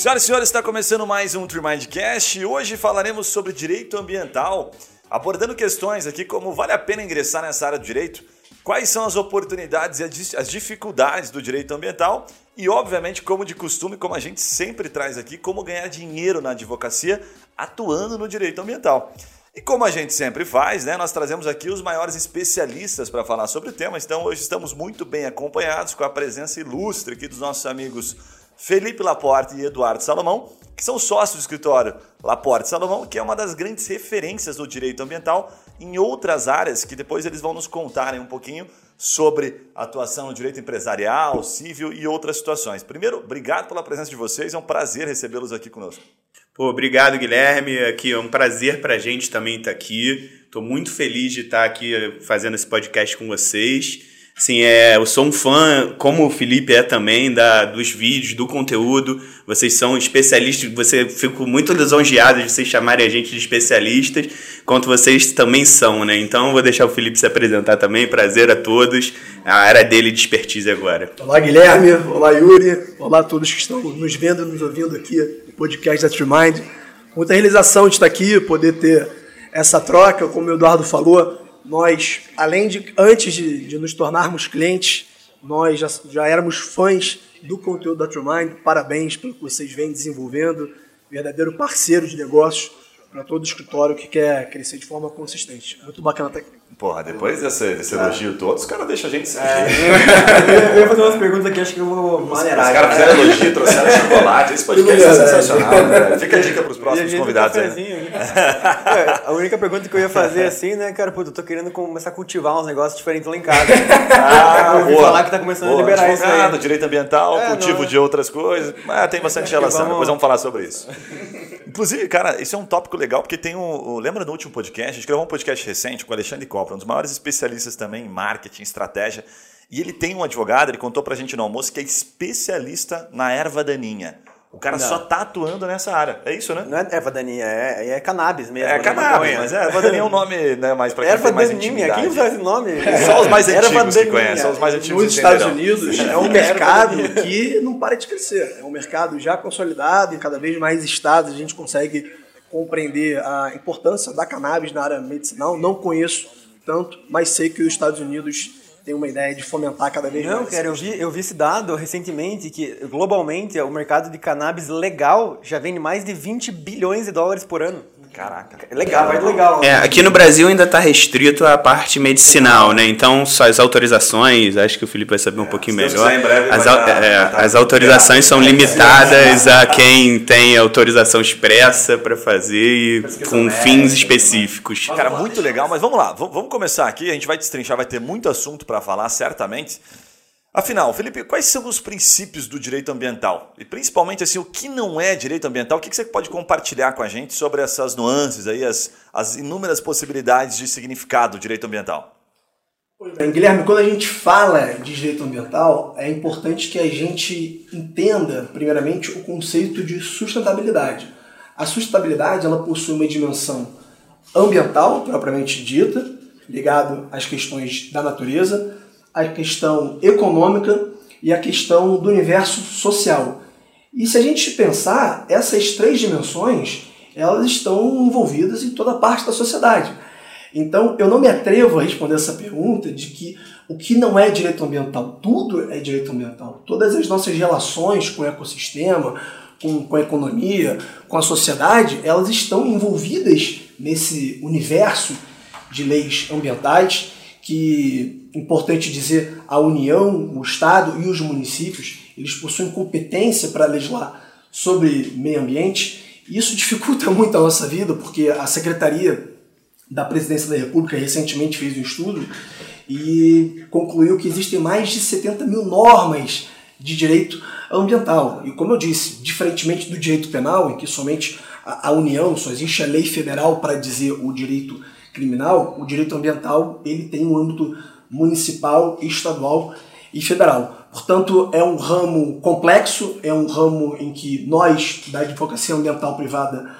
Senhoras e senhores, está começando mais um Tremindcast e hoje falaremos sobre direito ambiental, abordando questões aqui como vale a pena ingressar nessa área do direito, quais são as oportunidades e as dificuldades do direito ambiental e, obviamente, como de costume, como a gente sempre traz aqui, como ganhar dinheiro na advocacia atuando no direito ambiental. E como a gente sempre faz, né, nós trazemos aqui os maiores especialistas para falar sobre o tema. Então hoje estamos muito bem acompanhados com a presença ilustre aqui dos nossos amigos Felipe Laporte e Eduardo Salomão, que são sócios do escritório Laporte Salomão, que é uma das grandes referências do direito ambiental em outras áreas, que depois eles vão nos contarem um pouquinho sobre atuação no direito empresarial, civil e outras situações. Primeiro, obrigado pela presença de vocês, é um prazer recebê-los aqui conosco. Pô, obrigado, Guilherme. Aqui é um prazer para a gente também estar tá aqui. Estou muito feliz de estar tá aqui fazendo esse podcast com vocês. Sim, é, eu sou um fã, como o Felipe é também, da, dos vídeos, do conteúdo. Vocês são especialistas, você fico muito lisonjeado de vocês chamarem a gente de especialistas, quanto vocês também são, né? Então vou deixar o Felipe se apresentar também. Prazer a todos. A área dele de expertise agora. Olá, Guilherme. Olá, Yuri. Olá a todos que estão nos vendo nos ouvindo aqui no podcast da Trimind. Muita realização de estar aqui, poder ter essa troca, como o Eduardo falou nós, além de, antes de, de nos tornarmos clientes, nós já, já éramos fãs do conteúdo da TrueMind. Parabéns pelo que vocês vêm desenvolvendo. Verdadeiro parceiro de negócios para todo escritório que quer crescer de forma consistente. Muito bacana estar aqui. Porra, depois desse, desse elogio todo, os caras deixam a gente sem é, eu, ia fazer umas perguntas aqui, acho que eu vou maneirar. Os caras fizeram elogio, trouxeram chocolate. Esse podcast é sensacional, né? Fica a dica para os próximos convidados. Né? é, a única pergunta que eu ia fazer assim, né, cara, pô, eu tô querendo começar a cultivar uns negócios diferentes lá em casa. Ah, vou falar que tá começando boa, a liberar isso aí. direito ambiental, é, cultivo não, de outras coisas. Mas tem bastante relação, vamos... depois vamos falar sobre isso. Inclusive, cara, isso é um tópico legal, porque tem um. Lembra no último podcast? A gente gravou um podcast recente com o Alexandre Copa um dos maiores especialistas também em marketing, estratégia. E ele tem um advogado, ele contou pra gente no almoço, que é especialista na erva daninha. O cara não. só tá atuando nessa área. É isso, né? Não é erva daninha, é, é cannabis mesmo. É, é cannabis, mas é, erva daninha é um nome né, mais para quem erva tem mais daninha, intimidade. Quem usa esse nome? Só os mais antigos que conhecem, só os mais antigos Nos Estados Unidos é um mercado que não para de crescer. É um mercado já consolidado e cada vez mais estados a gente consegue compreender a importância da cannabis na área medicinal. Não conheço tanto, mas sei que os Estados Unidos têm uma ideia de fomentar cada vez Não, mais. Não, cara, eu vi, eu vi esse dado recentemente que globalmente o mercado de cannabis legal já vende mais de 20 bilhões de dólares por ano. Caraca. É legal, vai legal. É, aqui no Brasil ainda está restrito a parte medicinal, né? Então, só as autorizações, acho que o Felipe vai saber um é, pouquinho melhor. As, é, as autorizações são limitadas a quem tem autorização expressa para fazer e com fins específicos. Cara, muito legal, mas vamos lá, vamos começar aqui, a gente vai destrinchar, vai ter muito assunto para falar, certamente. Afinal, Felipe, quais são os princípios do direito ambiental? E principalmente assim, o que não é direito ambiental? O que você pode compartilhar com a gente sobre essas nuances aí, as, as inúmeras possibilidades de significado do direito ambiental? Bem, Guilherme, quando a gente fala de direito ambiental, é importante que a gente entenda, primeiramente, o conceito de sustentabilidade. A sustentabilidade ela possui uma dimensão ambiental, propriamente dita, ligado às questões da natureza, a questão econômica e a questão do universo social. E se a gente pensar, essas três dimensões, elas estão envolvidas em toda parte da sociedade. Então, eu não me atrevo a responder essa pergunta de que o que não é direito ambiental, tudo é direito ambiental. Todas as nossas relações com o ecossistema, com, com a economia, com a sociedade, elas estão envolvidas nesse universo de leis ambientais que, importante dizer, a União, o Estado e os municípios, eles possuem competência para legislar sobre meio ambiente. E isso dificulta muito a nossa vida, porque a Secretaria da Presidência da República recentemente fez um estudo e concluiu que existem mais de 70 mil normas de direito ambiental. E como eu disse, diferentemente do direito penal, em que somente a União, só existe a lei federal para dizer o direito criminal, o direito ambiental ele tem um âmbito municipal, estadual e federal. Portanto, é um ramo complexo, é um ramo em que nós, da advocacia ambiental privada,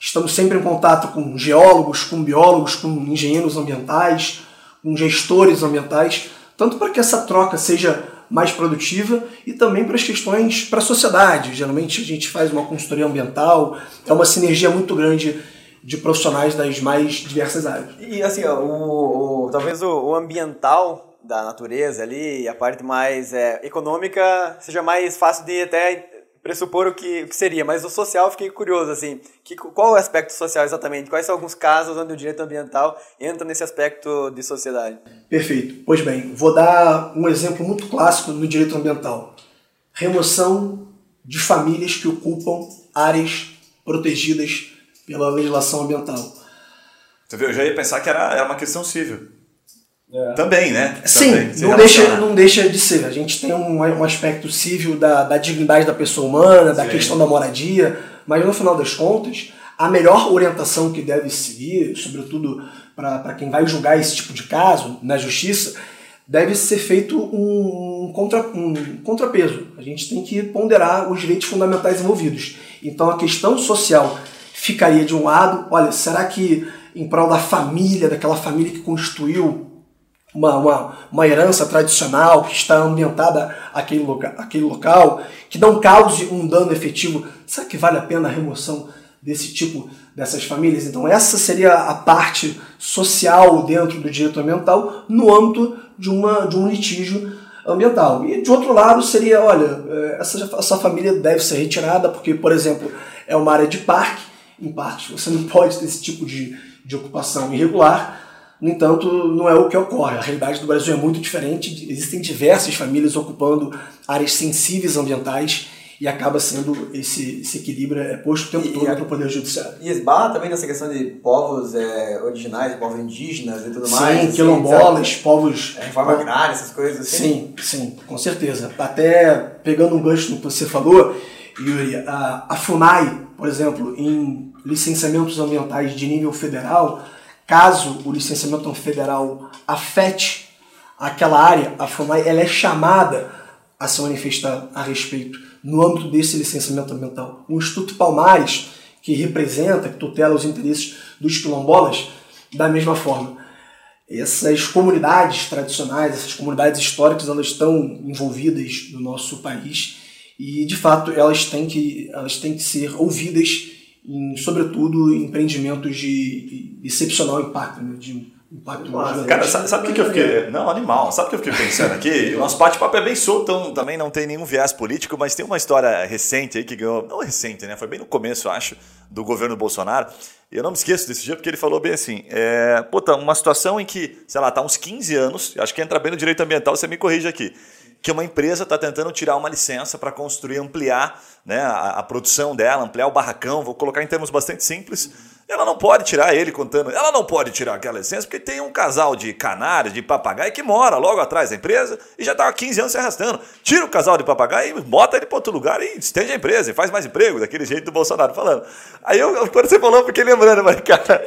estamos sempre em contato com geólogos, com biólogos, com engenheiros ambientais, com gestores ambientais, tanto para que essa troca seja mais produtiva e também para as questões para a sociedade. Geralmente a gente faz uma consultoria ambiental, é uma sinergia muito grande de profissionais das mais diversas áreas. E assim, ó, o, talvez o, o, ambiental da natureza ali, a parte mais é, econômica, seja mais fácil de até pressupor o que, o que seria, mas o social fiquei curioso, assim, que, qual é o aspecto social exatamente? Quais são alguns casos onde o direito ambiental entra nesse aspecto de sociedade? Perfeito. Pois bem, vou dar um exemplo muito clássico no direito ambiental. Remoção de famílias que ocupam áreas protegidas pela legislação ambiental. Você viu, eu já ia pensar que era, era uma questão civil. É. Também, né? Sim, Também, não, deixa, não deixa de ser. A gente tem um, um aspecto civil da, da dignidade da pessoa humana, da Sim. questão da moradia, mas no final das contas, a melhor orientação que deve seguir, sobretudo para quem vai julgar esse tipo de caso na justiça, deve ser feito um, contra, um contrapeso. A gente tem que ponderar os direitos fundamentais envolvidos. Então a questão social ficaria de um lado, olha, será que em prol da família, daquela família que constituiu uma, uma, uma herança tradicional que está ambientada aquele, loca, aquele local, que não cause um dano efetivo, será que vale a pena a remoção desse tipo dessas famílias? Então essa seria a parte social dentro do direito ambiental no âmbito de, uma, de um litígio ambiental. E de outro lado seria, olha, eh, essa, essa família deve ser retirada porque, por exemplo, é uma área de parque em parte. Você não pode ter esse tipo de, de ocupação irregular. No entanto, não é o que ocorre. A realidade do Brasil é muito diferente. Existem diversas famílias ocupando áreas sensíveis ambientais e acaba sendo esse, esse equilíbrio é posto o tempo e, todo para o Poder Judiciário. E esbarra também nessa questão de povos é, originais, povos indígenas e tudo sim, mais. Sim, quilombolas, assim, povos... É, reforma agrária, essas coisas assim. Sim, sim, com certeza. Até pegando um gancho no que você falou, Yuri, a, a FUNAI, por exemplo, em licenciamentos ambientais de nível federal, caso o licenciamento federal afete aquela área, a FUNAI ela é chamada a se manifestar a respeito no âmbito desse licenciamento ambiental. O Instituto Palmares, que representa, que tutela os interesses dos quilombolas, da mesma forma. Essas comunidades tradicionais, essas comunidades históricas, elas estão envolvidas no nosso país e de fato elas têm que, elas têm que ser ouvidas, em, sobretudo em empreendimentos de, de excepcional impacto, né? de impacto Nossa, Cara, sabe, sabe o que, eu fiquei. Não, animal. Sabe o que eu fiquei pensando aqui? O nosso bate-papo é bem solto, então também não tem nenhum viés político, mas tem uma história recente aí que ganhou. Não recente, né? Foi bem no começo, eu acho, do governo Bolsonaro. E eu não me esqueço desse dia porque ele falou bem assim: é, puta, uma situação em que, sei lá, tá uns 15 anos, acho que entra bem no direito ambiental, você me corrige aqui que uma empresa está tentando tirar uma licença para construir, ampliar né, a, a, produção dela, ampliar o barracão, vou colocar em termos bastante simples. Ela não pode tirar ele contando, ela não pode tirar aquela licença porque tem um casal de canários, de papagaio que mora logo atrás da empresa e já está há 15 anos se arrastando. Tira o casal de papagaio e bota ele para outro lugar e estende a empresa e faz mais emprego, daquele jeito do Bolsonaro falando. Aí eu, quando você falou, eu fiquei lembrando, mas cara,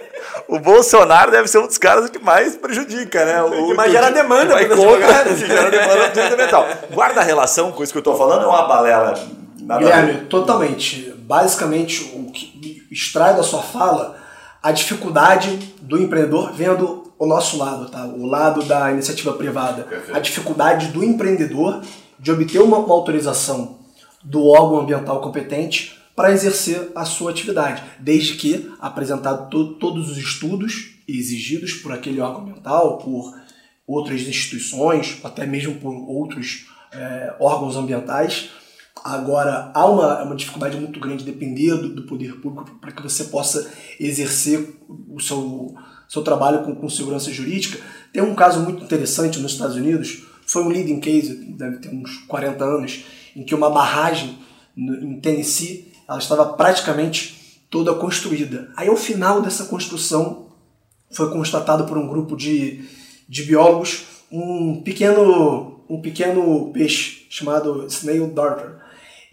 o Bolsonaro deve ser um dos caras que mais prejudica, né? O, que mais gera demanda, vai contra, gera demanda fundamental. Guarda a relação com isso que eu estou falando, é uma balela. Guilherme, totalmente. Basicamente, o que extrai da sua fala a dificuldade do empreendedor vendo o nosso lado, tá? O lado da iniciativa privada. Perfeito. A dificuldade do empreendedor de obter uma, uma autorização do órgão ambiental competente para exercer a sua atividade, desde que apresentado to todos os estudos exigidos por aquele órgão ambiental, por outras instituições, até mesmo por outros é, órgãos ambientais. Agora, há uma, uma dificuldade muito grande de depender do, do poder público para que você possa exercer o seu, seu trabalho com, com segurança jurídica. Tem um caso muito interessante nos Estados Unidos, foi um leading case, deve ter uns 40 anos, em que uma barragem no, em Tennessee ela estava praticamente toda construída. Aí, ao final dessa construção, foi constatado por um grupo de, de biólogos um pequeno, um pequeno peixe chamado snail darter.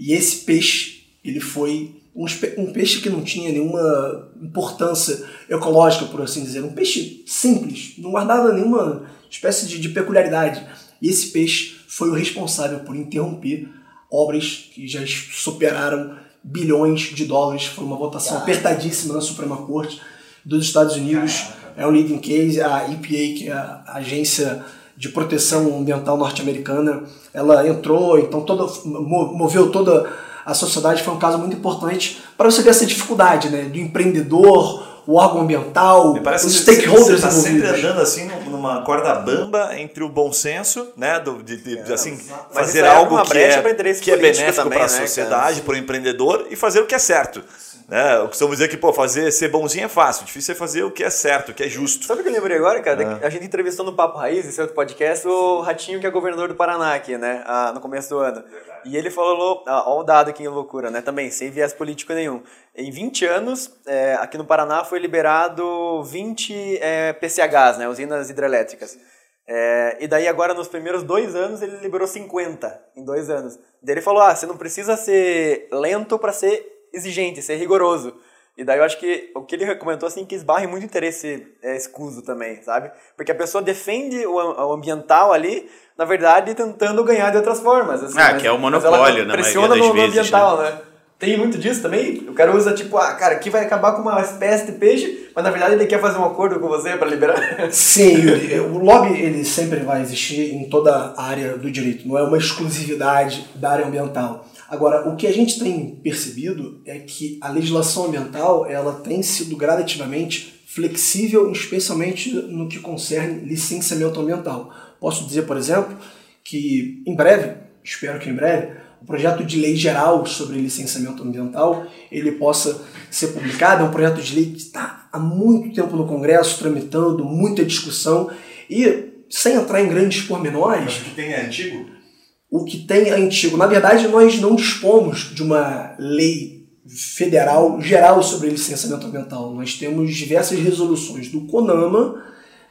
E esse peixe, ele foi um, um peixe que não tinha nenhuma importância ecológica, por assim dizer. Um peixe simples, não guardava nenhuma espécie de, de peculiaridade. E esse peixe foi o responsável por interromper obras que já superaram bilhões de dólares. Foi uma votação apertadíssima na Suprema Corte dos Estados Unidos. É um leading case. A EPA, que é a agência de proteção ambiental norte-americana, ela entrou, então toda, moveu toda a sociedade, foi um caso muito importante para você ver essa dificuldade né, do empreendedor, o órgão ambiental, os stakeholders você está sempre andando assim numa corda bamba entre o bom senso, né, do, de, de, de assim fazer algo que é, que é benéfico para a né, sociedade, para o empreendedor e fazer o que é certo. Né? Eu costumo dizer que, pô, fazer, ser bonzinho é fácil, difícil é fazer o que é certo, o que é justo. Sabe o que eu lembrei agora, cara? É. A gente entrevistou no Papo Raiz, esse outro podcast, o Ratinho, que é governador do Paraná aqui, né? Ah, no começo do ano. E ele falou, ah, ó o dado aqui em loucura, né? Também, sem viés político nenhum. Em 20 anos, é, aqui no Paraná foi liberado 20 é, PCHs, né? Usinas hidrelétricas. É, e daí agora nos primeiros dois anos ele liberou 50 em dois anos. Daí ele falou, ah, você não precisa ser lento para ser exigente, ser rigoroso. E daí eu acho que o que ele comentou assim que esbarra muito interesse é, escuso também, sabe? Porque a pessoa defende o, o, ambiental ali, na verdade, tentando ganhar de outras formas. Assim, ah, mas, que é o monopólio, na pressiona no, vezes, ambiental, né? né? Tem muito disso também. O cara usa tipo, ah, cara, aqui vai acabar com uma espécie de peixe, mas na verdade ele quer fazer um acordo com você para liberar. Sim, o lobby ele sempre vai existir em toda a área do direito, não é uma exclusividade da área ambiental. Agora, o que a gente tem percebido é que a legislação ambiental ela tem sido gradativamente flexível, especialmente no que concerne licenciamento ambiental. Posso dizer, por exemplo, que em breve, espero que em breve, o projeto de lei geral sobre licenciamento ambiental ele possa ser publicado. É um projeto de lei que está há muito tempo no Congresso, tramitando, muita discussão e sem entrar em grandes pormenores. Mas que tem é antigo? O que tem é antigo. Na verdade, nós não dispomos de uma lei federal geral sobre licenciamento ambiental. Nós temos diversas resoluções do CONAMA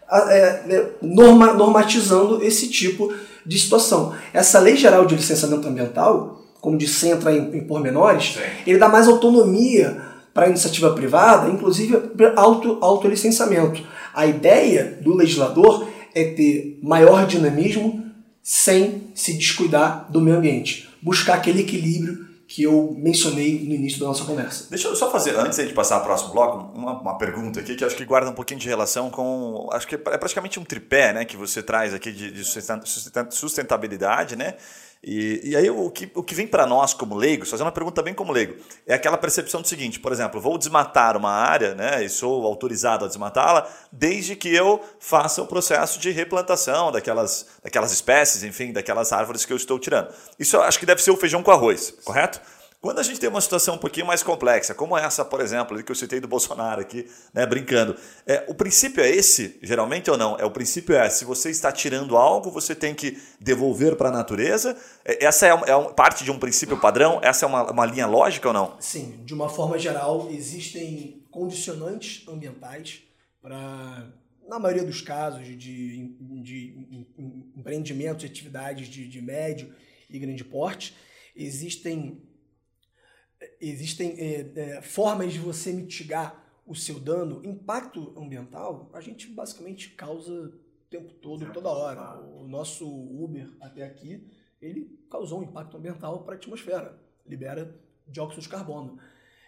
é, né, norma, normatizando esse tipo de situação. Essa lei geral de licenciamento ambiental, como disse, entra em, em pormenores, Sim. ele dá mais autonomia para a iniciativa privada, inclusive auto, autolicenciamento. A ideia do legislador é ter maior dinamismo, sem se descuidar do meio ambiente. Buscar aquele equilíbrio que eu mencionei no início da nossa conversa. Deixa eu só fazer, antes de passar ao próximo bloco, uma, uma, pergunta aqui que acho que guarda um pouquinho de relação com. Acho que é praticamente um tripé né, que você traz aqui de, de sustentabilidade, né? E, e aí o que, o que vem para nós como leigos, fazendo uma pergunta bem como leigo, é aquela percepção do seguinte, por exemplo, vou desmatar uma área, né, e sou autorizado a desmatá-la, desde que eu faça o processo de replantação daquelas, daquelas espécies, enfim, daquelas árvores que eu estou tirando. Isso eu acho que deve ser o feijão com arroz, correto? Quando a gente tem uma situação um pouquinho mais complexa, como essa, por exemplo, que eu citei do Bolsonaro aqui, né, brincando, é, o princípio é esse, geralmente ou não? É o princípio é se você está tirando algo, você tem que devolver para a natureza. É, essa é, é parte de um princípio padrão? Essa é uma, uma linha lógica ou não? Sim, de uma forma geral, existem condicionantes ambientais para, na maioria dos casos, de, de, empreendimentos e atividades de, de médio e grande porte, existem existem é, é, formas de você mitigar o seu dano, impacto ambiental, a gente basicamente causa o tempo todo, toda hora. O nosso Uber até aqui, ele causou um impacto ambiental para a atmosfera, libera dióxido de carbono.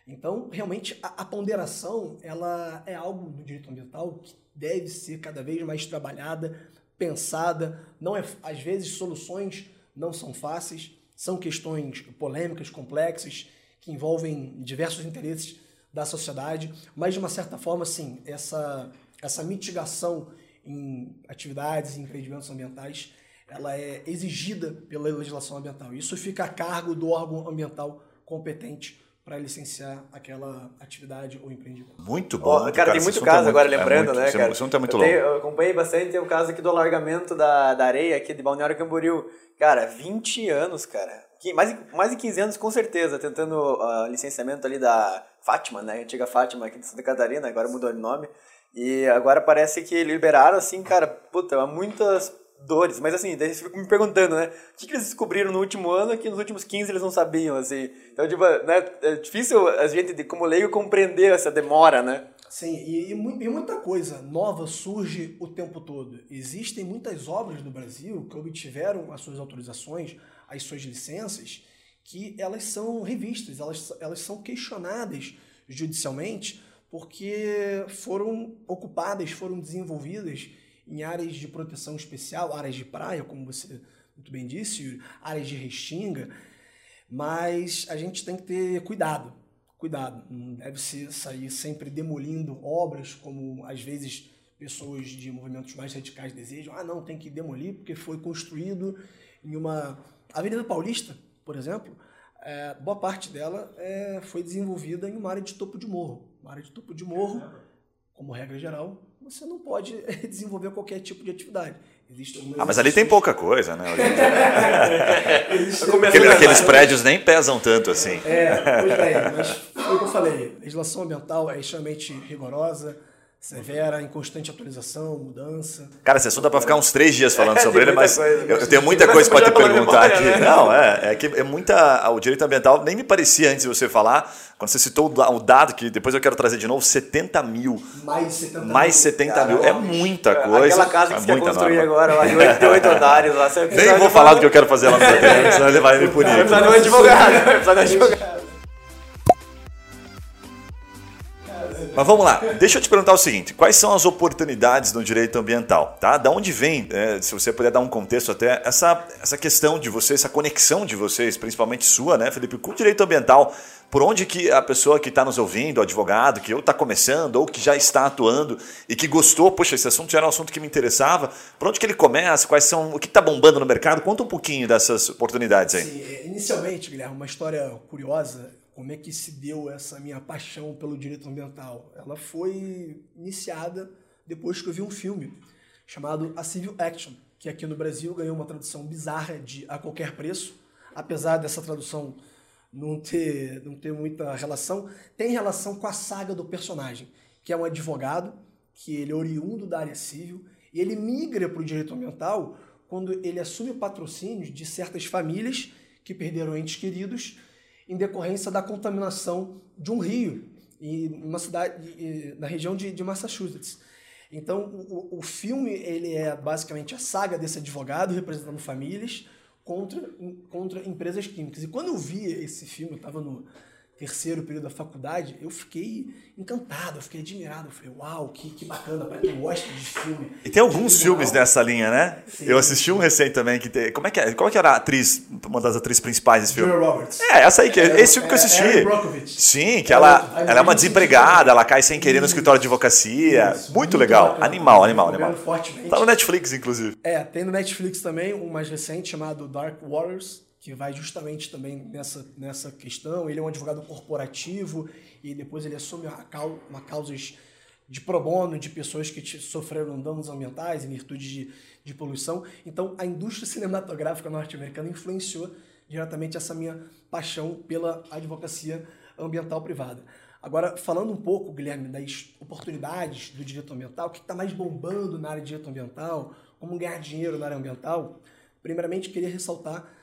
Então, realmente, a, a, ponderação ela é algo no direito ambiental que deve ser cada vez mais trabalhada, pensada. Não é, às vezes, soluções não são fáceis, são questões polêmicas, complexas que envolvem diversos interesses da sociedade, mas de uma certa forma, sim, essa, essa mitigação em atividades e empreendimentos ambientais, ela é exigida pela legislação ambiental. Isso fica a cargo do órgão ambiental competente para licenciar aquela atividade ou empreendimento. Muito bom. Oh, cara, cara, tem muito caso é agora, lembrando, é muito, né, cara? Esse assunto é muito eu, tenho, eu acompanhei bastante, tem o caso aqui do alargamento da, da areia aqui de Balneário Camboriú. Cara, 20 anos, cara mais, mais de 15 anos com certeza, tentando uh, licenciamento ali da Fátima, né? Antiga Fátima aqui de Santa Catarina, agora mudou de nome. E agora parece que liberaram, assim, cara, puta, há muitas dores. Mas assim, daí você fica me perguntando, né? O que, que eles descobriram no último ano que nos últimos 15 eles não sabiam, assim. Então, tipo, né? É difícil a gente, como leigo, compreender essa demora, né? Sim, e, e, muita coisa nova surge o tempo todo. Existem muitas obras no Brasil que obtiveram as suas autorizações as suas licenças, que elas são revistas, elas, elas são questionadas judicialmente porque foram ocupadas, foram desenvolvidas em áreas de proteção especial, áreas de praia, como você muito bem disse, áreas de restinga, mas a gente tem que ter cuidado, cuidado, não deve ser sair sempre demolindo obras, como às vezes pessoas de movimentos mais radicais desejam. Ah, não, tem que demolir porque foi construído em uma Avenida Paulista, por exemplo, é, boa parte dela é, foi desenvolvida em uma área de topo de morro. Uma área de topo de morro, como regra geral, você não pode desenvolver qualquer tipo de atividade. ah, mas ali tem pouca coisa, né? Aquele, aqueles prédios nem pesam tanto assim. É, pois bem, mas foi o que eu falei. A legislação ambiental é extremamente rigorosa severa, em constante atualização, mudança. Cara, esse assunto dá para ficar uns três dias falando sobre ele, mas coisa, eu, tenho muita coisa para te perguntar aqui. Né? Não, é, é que é muita. O direito ambiental nem me parecia antes de você falar, quando você citou o dado, que depois eu quero trazer de novo, 70 mil. Mais 70 mil. Mais 70 Caramba, mil. É muita coisa. Aquela casa que é você quer construir norma. agora, lá de 88 andares. Lá, nem vou falar do que eu quero fazer lá no meu terreno, senão ele vai me punir. Vai precisar de um advogado. Vai precisar de um advogado. Mas vamos lá, deixa eu te perguntar o seguinte: quais são as oportunidades no direito ambiental? Tá? Da onde vem, é, se você puder dar um contexto até, essa, essa questão de vocês, essa conexão de vocês, principalmente sua, né, Felipe, com o direito ambiental? Por onde que a pessoa que está nos ouvindo, o advogado, que ou está começando ou que já está atuando e que gostou, poxa, esse assunto já era um assunto que me interessava, por onde que ele começa? Quais são, o que está bombando no mercado? Conta um pouquinho dessas oportunidades aí. Sim, é, inicialmente, Guilherme, uma história curiosa como é que se deu essa minha paixão pelo direito ambiental? Ela foi iniciada depois que eu vi um filme chamado A Civil Action, que aqui no Brasil ganhou uma tradução bizarra de A Qualquer Preço. Apesar dessa tradução não ter, não ter muita relação, tem relação com a saga do personagem, que é um advogado, que ele é oriundo da área civil, e ele migra para o direito ambiental quando ele assume o patrocínio de certas famílias que perderam entes queridos em decorrência da contaminação de um rio em uma cidade na região de, de Massachusetts. Então, o, o filme ele é basicamente a saga desse advogado representando famílias contra, contra empresas químicas. E quando eu vi esse filme, eu estava no terceiro período da faculdade, eu fiquei encantado, eu fiquei admirado. Eu falei, uau, que, que bacana, para quem gosta de filme. E tem alguns filmes nessa linha, né? Sim. Eu assisti um recente também que tem. Como é que é? Qual que era a atriz, uma das atrizes principais desse filme? Julia Roberts. É, essa aí, que é, esse filme que eu assisti. É, Sim, que ela, ela é uma desempregada, ela cai sem querer no escritório de advocacia. Isso, muito, muito, legal. Bacana. Animal, animal, animal. Fortemente. Tá no Netflix, inclusive. É, tem no Netflix também um mais recente chamado Dark Waters que vai justamente também nessa, nessa questão. Ele é um advogado corporativo e depois ele assume uma causas de pro bono de pessoas que sofreram danos ambientais em virtude de, de poluição. Então, a indústria cinematográfica norte-americana influenciou diretamente essa minha paixão pela advocacia ambiental privada. Agora, falando um pouco, Guilherme, das oportunidades do direito ambiental, o que está mais bombando na área de direito ambiental, como ganhar dinheiro na área ambiental, primeiramente queria ressaltar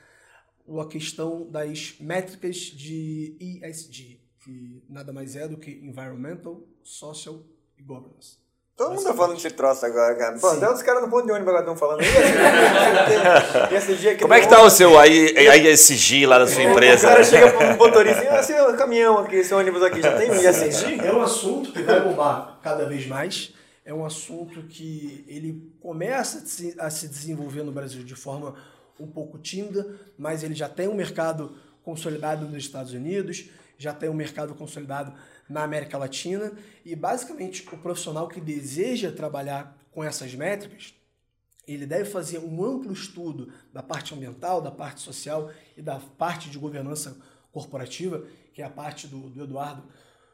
a questão das métricas de ESG, que nada mais é do que Environmental, Social e Governance. Todo mundo tá falando desse troço agora, cara. Pô, até os caras no ponto de ônibus agora estão falando. ESG, é Como é que tá o seu ESG lá da sua empresa? O cara chega para um motorista e esse assim, caminhão aqui, esse ônibus aqui, já tem ESG? É um assunto que vai bombar cada vez mais. É um assunto que ele começa a se desenvolver no Brasil de forma um pouco tímida, mas ele já tem um mercado consolidado nos Estados Unidos, já tem um mercado consolidado na América Latina e basicamente o profissional que deseja trabalhar com essas métricas, ele deve fazer um amplo estudo da parte ambiental, da parte social e da parte de governança corporativa, que é a parte do, do Eduardo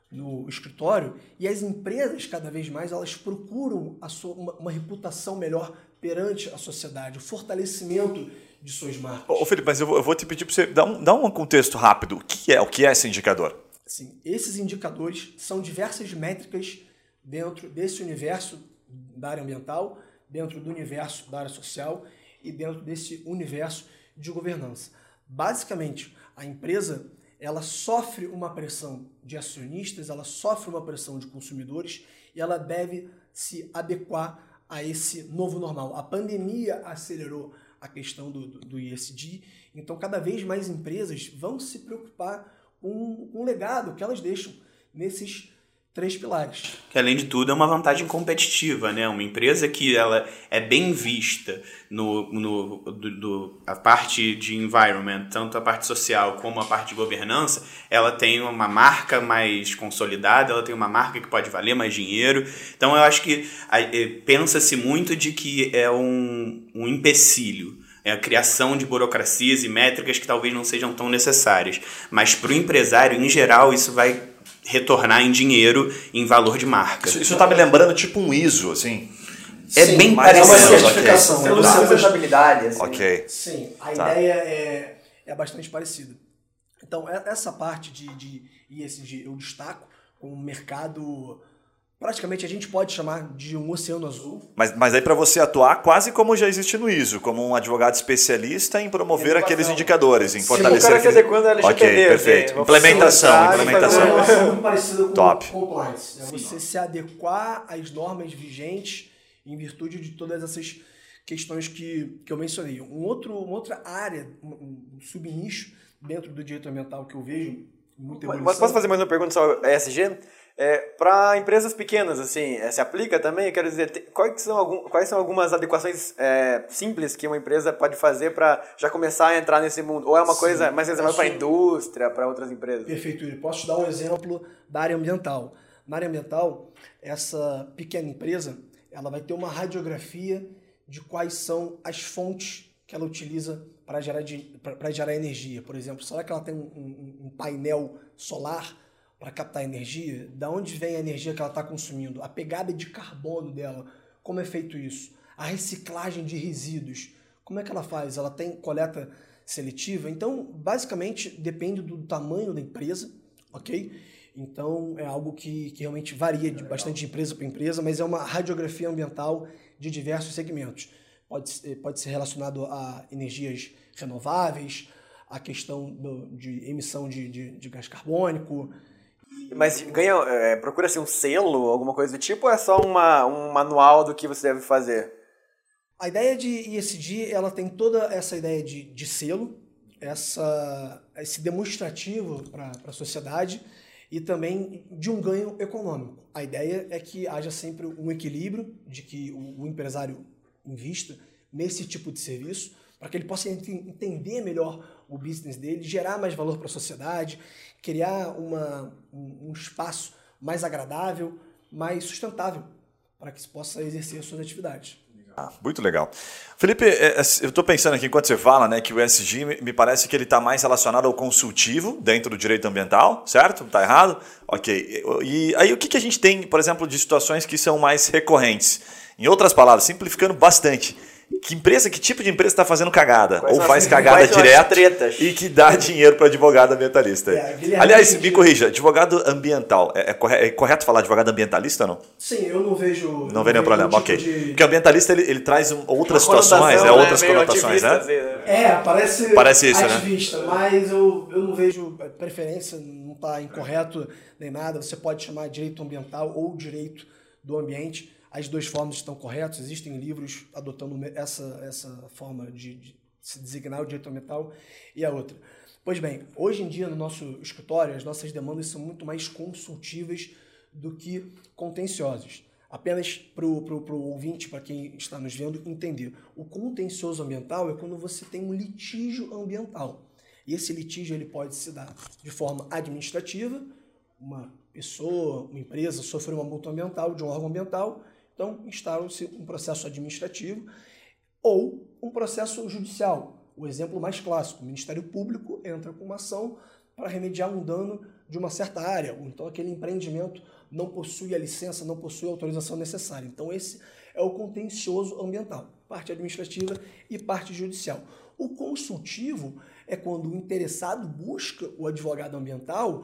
no escritório, e as empresas cada vez mais elas procuram sua, uma, uma reputação melhor perante a sociedade, o fortalecimento de suas marcas. Ô, Felipe, mas eu vou, eu vou te pedir para você dar um, dar um contexto rápido. O que é, o que é esse indicador? Sim, esses indicadores são diversas métricas dentro desse universo da área ambiental, dentro do universo da área social e dentro desse universo de governança. Basicamente, a empresa ela sofre uma pressão de acionistas, ela sofre uma pressão de consumidores e ela deve se adequar a esse novo normal. A pandemia acelerou a questão do, do, do ISD. Então, cada vez mais empresas vão se preocupar com, com o legado que elas deixam nesses três pilares. Que além de tudo é uma vantagem competitiva, né? Uma empresa que ela é bem vista no, no do, do, a parte de environment, tanto a parte social como a parte de governança, ela tem uma marca mais consolidada, ela tem uma marca que pode valer mais dinheiro. Então eu acho que pensa-se muito de que é um, um empecilho é a criação de burocracias e métricas que talvez não sejam tão necessárias. Mas para o empresário, em geral, isso vai retornar em dinheiro, em valor de marca. Isso, está me lembrando tipo um ISO, assim. É Sim, bem parecido. É uma certificação. Okay. Tá. sustentabilidade. Assim. Ok. Sim, a tá. ideia é, é bastante parecida. Então, essa parte de, de ESG eu destaco como um mercado praticamente a gente pode chamar de um oceano azul. Mas, mas aí para você atuar quase como já existe no ISO, como um advogado especialista em promover Inovação. aqueles indicadores, em fortalecer... Sim, o cara aquele... quando ela Ok, perfeito. Assim, implementação, implementação. É muito com Top. compliance. É você se adequar às normas vigentes em virtude de todas essas questões que, que eu mencionei. Um outro, uma outra área, um, um subnicho dentro do direito ambiental que eu vejo muito evolução. Posso fazer mais uma pergunta sobre ESG? É, para empresas pequenas, assim, é, se aplica também? Eu quero dizer, quais são, algum, quais são algumas adequações é, simples que uma empresa pode fazer para já começar a entrar nesse mundo? Ou é uma Sim, coisa mais reservada para a indústria, para outras empresas? Perfeito, Yuri. Posso te dar um exemplo da área ambiental. Na área ambiental, essa pequena empresa ela vai ter uma radiografia de quais são as fontes que ela utiliza para gerar, gerar energia. Por exemplo, será que ela tem um, um, um painel solar para captar energia, da onde vem a energia que ela está consumindo, a pegada de carbono dela, como é feito isso, a reciclagem de resíduos, como é que ela faz? Ela tem coleta seletiva? Então, basicamente, depende do tamanho da empresa, ok? Então, é algo que, que realmente varia de bastante empresa para empresa, mas é uma radiografia ambiental de diversos segmentos. Pode, pode ser relacionado a energias renováveis, a questão do, de emissão de, de, de gás carbônico, mas ganha, é, procura-se um selo, alguma coisa do tipo, ou é só uma, um manual do que você deve fazer? A ideia de ESG, ela tem toda essa ideia de, de selo, essa, esse demonstrativo para a sociedade e também de um ganho econômico. A ideia é que haja sempre um equilíbrio, de que o, o empresário invista nesse tipo de serviço, para que ele possa entender melhor o business dele, gerar mais valor para a sociedade, criar uma, um, espaço mais agradável, mais sustentável, para que se possa exercer as suas atividades. Ah, muito legal. Felipe, é, é, eu estou pensando aqui enquanto você fala, né, que o ESG me parece que ele está mais relacionado ao consultivo dentro do direito ambiental, certo? Está errado? Ok. E aí o que, que a gente tem, por exemplo, de situações que são mais recorrentes? Em outras palavras, simplificando bastante, que empresa, que tipo de empresa está fazendo cagada? Quais ou faz as, cagada direto e que dá dinheiro para advogado ambientalista. É, Aliás, me corrija, advogado ambiental, é, é, correto, é, correto falar advogado ambientalista ou não? Sim, eu não vejo... Não, não vê nenhum problema, tipo ok. De... Porque o ambientalista ele, ele traz outras situações, né? outras né? conotações, né? Assim, né? É, parece, parece isso, ativista, né? mas eu, eu não vejo preferência, não está incorreto nem nada. Você pode chamar direito ambiental ou direito do ambiente as duas formas estão corretas, existem livros adotando essa, essa forma de, de se designar o direito ambiental e a outra. Pois bem, hoje em dia no nosso escritório as nossas demandas são muito mais consultivas do que contenciosas. Apenas para o ouvinte, para quem está nos vendo, entender. O contencioso ambiental é quando você tem um litígio ambiental. E esse litígio ele pode se dar de forma administrativa, uma pessoa, uma empresa sofreu uma multa ambiental de um órgão ambiental então, instala-se um processo administrativo ou um processo judicial. O exemplo mais clássico, o Ministério Público entra com uma ação para remediar um dano de uma certa área, ou então aquele empreendimento não possui a licença, não possui a autorização necessária. Então esse é o contencioso ambiental, parte administrativa e parte judicial. O consultivo é quando o interessado busca o advogado ambiental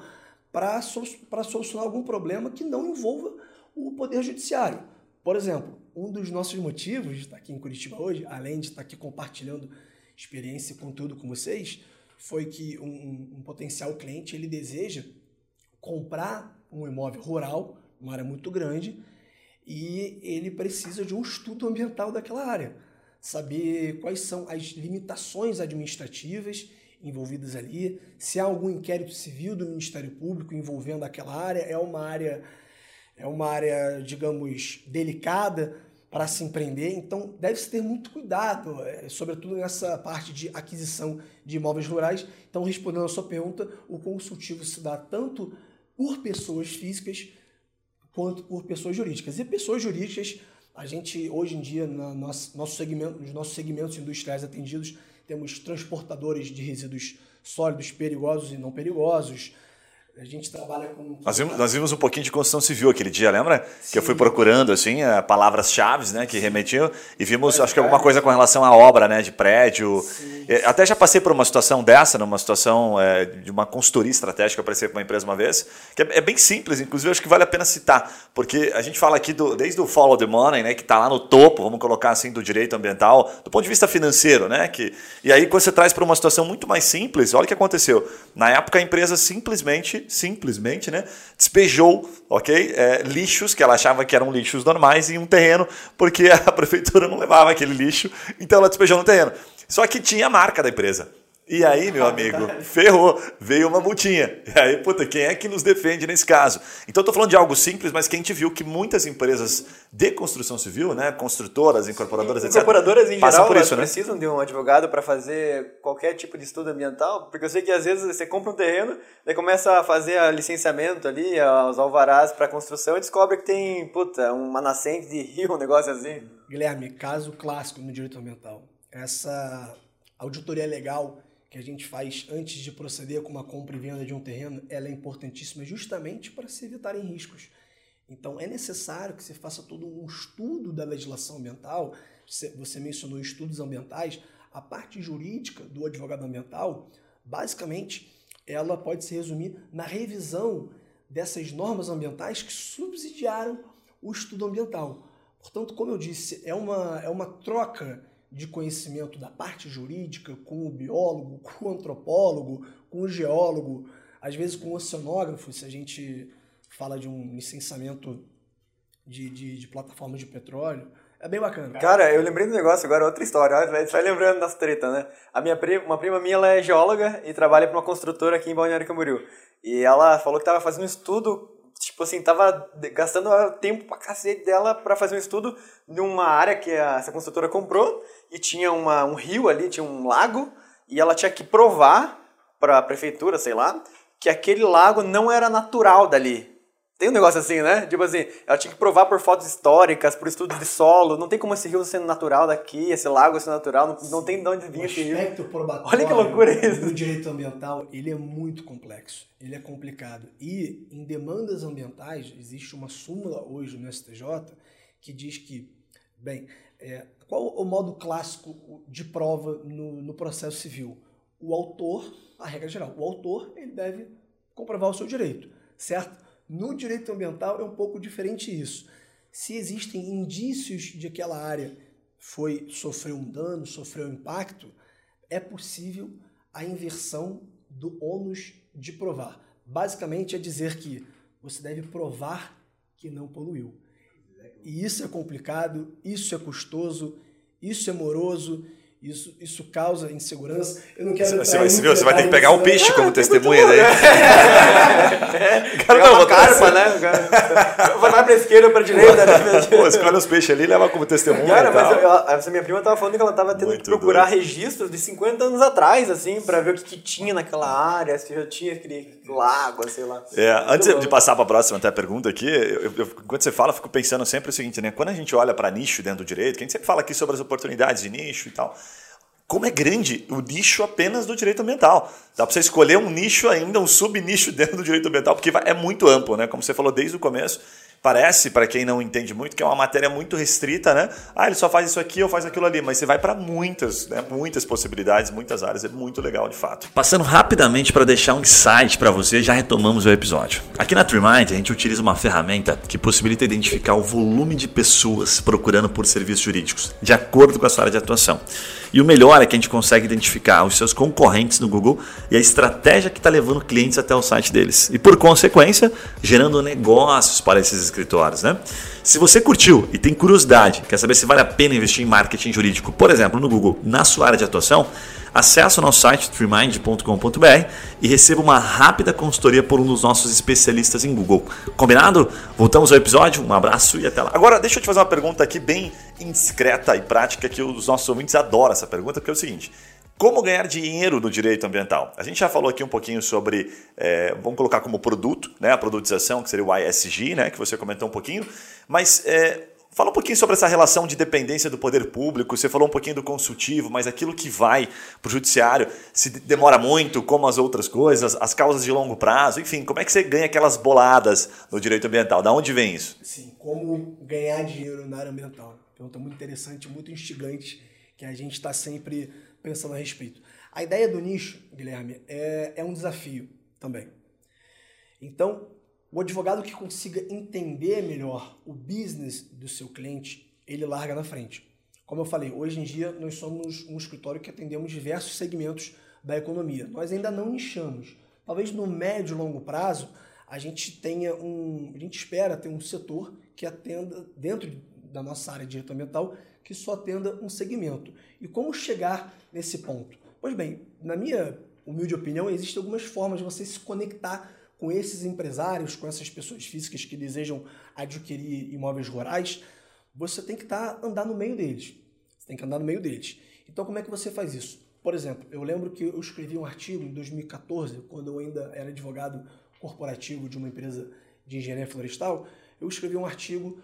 para solucionar algum problema que não envolva o poder judiciário. Por exemplo, um dos nossos motivos de estar aqui em Curitiba hoje, além de estar aqui compartilhando experiência e conteúdo com vocês, foi que um, um potencial cliente ele deseja comprar um imóvel rural, uma área muito grande, e ele precisa de um estudo ambiental daquela área, saber quais são as limitações administrativas envolvidas ali, se há algum inquérito civil do Ministério Público envolvendo aquela área, é uma área é uma área, digamos, delicada para se empreender, então deve-se ter muito cuidado, é, sobretudo nessa parte de aquisição de imóveis rurais. Então, respondendo a sua pergunta, o consultivo se dá tanto por pessoas físicas quanto por pessoas jurídicas. E pessoas jurídicas, a gente hoje em dia, no nosso segmento, nos nossos segmentos industriais atendidos, temos transportadores de resíduos sólidos perigosos e não perigosos, a gente trabalha com. Nós vimos, nós vimos um pouquinho de construção civil aquele dia, lembra? Sim. Que eu fui procurando, assim, eh, palavras-chave, né, que remetiam, e vimos, acho que alguma coisa com relação à obra, né, de prédio. Sim. Eh, até já passei por uma situação dessa, numa situação é, de uma consultoria estratégica, eu apareci com uma empresa uma vez, que é, é, bem simples, inclusive acho que vale a pena citar, porque a gente fala aqui do, desde o follow the money, né, que está lá no topo, vamos colocar assim, do direito ambiental, do ponto de vista financeiro, né, que, e aí quando você traz para uma situação muito mais simples, olha o que aconteceu. Na época a empresa simplesmente simplesmente, né, despejou, ok, é, lixos que ela achava que eram lixos normais em um terreno, porque a prefeitura não levava aquele lixo, então ela despejou no terreno. Só que tinha a marca da empresa. E aí, meu amigo, ferrou, veio uma multinha. E aí, puta, quem é que nos defende nesse caso? Então, estou falando de algo simples, mas que a gente viu que muitas empresas de construção civil, né, construtoras, incorporadoras, Sim, etc. Incorporadoras, em geral, por isso, né? precisam de um advogado para fazer qualquer tipo de estudo ambiental, porque eu sei que às vezes você compra um terreno, daí começa a fazer a licenciamento ali, os alvarás para construção e descobre que tem, puta, uma nascente de rio, um negócio assim. Guilherme, caso clássico no direito ambiental. Essa auditoria legal que a gente faz antes de proceder com uma compra e venda de um terreno, ela é importantíssima justamente para se evitarem riscos. Então é necessário que se faça todo um estudo da legislação ambiental. Você mencionou estudos ambientais. A parte jurídica do advogado ambiental, basicamente, ela pode se resumir na revisão dessas normas ambientais que subsidiaram o estudo ambiental. Portanto, como eu disse, é uma, é uma troca de conhecimento da parte jurídica com o biólogo, com o antropólogo, com o geólogo, às vezes com o oceanógrafo, se a gente fala de um licenciamento de, de, de plataforma de petróleo. É bem bacana. Cara, eu lembrei do negócio agora, outra história. Você vai lembrando das tretas, né? A minha prima, uma prima minha, ela é geóloga e trabalha para uma construtora aqui em Balneário Camboriú. E ela falou que estava fazendo um estudo tipo assim, tava gastando tempo pra cacete dela para fazer um estudo numa área que essa construtora comprou e tinha uma, um rio ali, tinha um lago, e ela tinha que provar para a prefeitura, sei lá, que aquele lago não era natural dali. Tem um negócio assim, né? Tipo assim, ela tinha que provar por fotos históricas, por estudos de solo. Não tem como esse rio sendo natural daqui, esse lago ser natural. Não, não tem de onde vir esse rio. Olha que loucura isso. O direito ambiental, ele é muito complexo. Ele é complicado. E em demandas ambientais, existe uma súmula hoje no STJ que diz que, bem, é, qual o modo clássico de prova no, no processo civil? O autor, a regra geral, o autor ele deve comprovar o seu direito, certo? No direito ambiental é um pouco diferente isso. Se existem indícios de que aquela área foi sofreu um dano, sofreu um impacto, é possível a inversão do ônus de provar. Basicamente é dizer que você deve provar que não poluiu. E isso é complicado, isso é custoso, isso é moroso isso, isso causa insegurança. Eu não quero você, vai, você, viu, você vai ter que pegar o peixe como testemunha daí. é, cara, não, uma carpa, né? Vai mais pra esquerda ou pra direita. Né? Pô, escolhe os peixes ali e leva como testemunha. Cara, mas eu, essa minha prima tava falando que ela tava tendo Muito que procurar doido. registros de 50 anos atrás, assim, pra ver o que, que tinha naquela área, se já tinha aquele lago, sei lá. É, antes de passar pra próxima até a pergunta aqui, eu, eu, enquanto você fala, eu fico pensando sempre o seguinte, né? Quando a gente olha para nicho dentro do direito, que a gente sempre fala aqui sobre as oportunidades de nicho e tal como é grande o nicho apenas do direito ambiental. Dá para você escolher um nicho ainda, um subnicho dentro do direito ambiental, porque é muito amplo, né? Como você falou desde o começo, Parece, para quem não entende muito, que é uma matéria muito restrita, né? Ah, ele só faz isso aqui ou faz aquilo ali, mas você vai para muitas, né? muitas possibilidades, muitas áreas, é muito legal de fato. Passando rapidamente para deixar um insight para você, já retomamos o episódio. Aqui na TreeMind a gente utiliza uma ferramenta que possibilita identificar o volume de pessoas procurando por serviços jurídicos, de acordo com a sua área de atuação. E o melhor é que a gente consegue identificar os seus concorrentes no Google e a estratégia que está levando clientes até o site deles. E por consequência, gerando negócios para esses escritórios, né? Se você curtiu e tem curiosidade, quer saber se vale a pena investir em marketing jurídico, por exemplo, no Google, na sua área de atuação, acesse o nosso site treemind.com.br e receba uma rápida consultoria por um dos nossos especialistas em Google. Combinado? Voltamos ao episódio, um abraço e até lá. Agora, deixa eu te fazer uma pergunta aqui bem indiscreta e prática que os nossos ouvintes adoram essa pergunta, porque é o seguinte. Como ganhar dinheiro no direito ambiental? A gente já falou aqui um pouquinho sobre, é, vamos colocar como produto, né, a produtização, que seria o ISG, né, que você comentou um pouquinho, mas é, Fala um pouquinho sobre essa relação de dependência do poder público. Você falou um pouquinho do consultivo, mas aquilo que vai para o judiciário se demora muito, como as outras coisas, as causas de longo prazo, enfim, como é que você ganha aquelas boladas no direito ambiental? Da onde vem isso? Sim, como ganhar dinheiro na área ambiental. Pergunta muito interessante, muito instigante, que a gente está sempre pensando a respeito. A ideia do nicho, Guilherme, é, é um desafio também. Então, o advogado que consiga entender melhor o business do seu cliente, ele larga na frente. Como eu falei, hoje em dia nós somos um escritório que atendemos diversos segmentos da economia. Nós ainda não nichamos. Talvez no médio e longo prazo a gente tenha um, a gente espera ter um setor que atenda dentro da nossa área de direito ambiental que só atenda um segmento. E como chegar nesse ponto? Pois bem, na minha humilde opinião, existem algumas formas de você se conectar com esses empresários, com essas pessoas físicas que desejam adquirir imóveis rurais, você tem que tá, andar no meio deles. Você tem que andar no meio deles. Então, como é que você faz isso? Por exemplo, eu lembro que eu escrevi um artigo em 2014, quando eu ainda era advogado corporativo de uma empresa de engenharia florestal, eu escrevi um artigo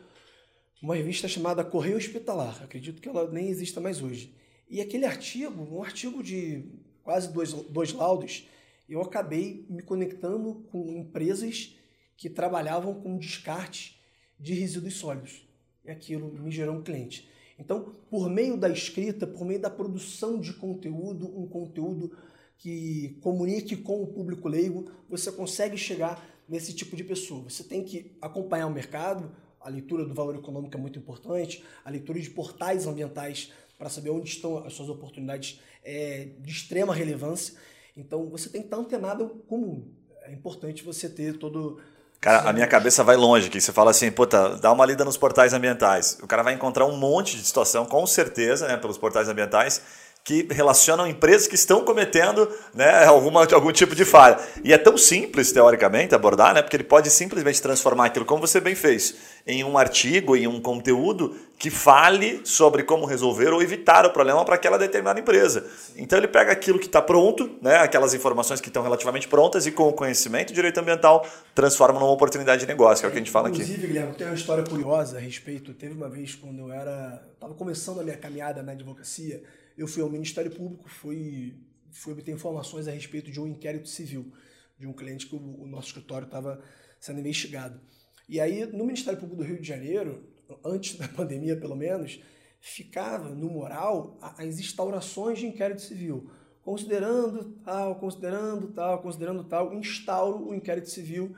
uma revista chamada Correio Hospitalar. Acredito que ela nem exista mais hoje. E aquele artigo, um artigo de quase dois, dois laudos, eu acabei me conectando com empresas que trabalhavam com descarte de resíduos sólidos. E aquilo me gerou um cliente. Então, por meio da escrita, por meio da produção de conteúdo, um conteúdo que comunique com o público leigo, você consegue chegar nesse tipo de pessoa. Você tem que acompanhar o mercado, a leitura do valor econômico é muito importante, a leitura de portais ambientais para saber onde estão as suas oportunidades é, de extrema relevância. Então você tem que estar antenado com o mundo. É importante você ter todo. Cara, a minha cabeça vai longe aqui. Você fala assim, puta, dá uma lida nos portais ambientais. O cara vai encontrar um monte de situação, com certeza, né, pelos portais ambientais, que relacionam empresas que estão cometendo né, alguma, algum tipo de falha. E é tão simples, teoricamente, abordar, né, porque ele pode simplesmente transformar aquilo, como você bem fez, em um artigo, em um conteúdo que fale sobre como resolver ou evitar o problema para aquela determinada empresa. Então ele pega aquilo que está pronto, né, aquelas informações que estão relativamente prontas e com o conhecimento de direito ambiental transforma numa oportunidade de negócio, que é o que a gente fala aqui. Inclusive, Guilherme, tem uma história curiosa a respeito. Teve uma vez quando eu era estava começando a minha caminhada na advocacia, eu fui ao Ministério Público, fui, fui obter informações a respeito de um inquérito civil de um cliente que o, o nosso escritório estava sendo investigado. E aí, no Ministério Público do Rio de Janeiro, antes da pandemia pelo menos, ficava no moral as instaurações de inquérito civil. Considerando tal, considerando tal, considerando tal, instauro o inquérito civil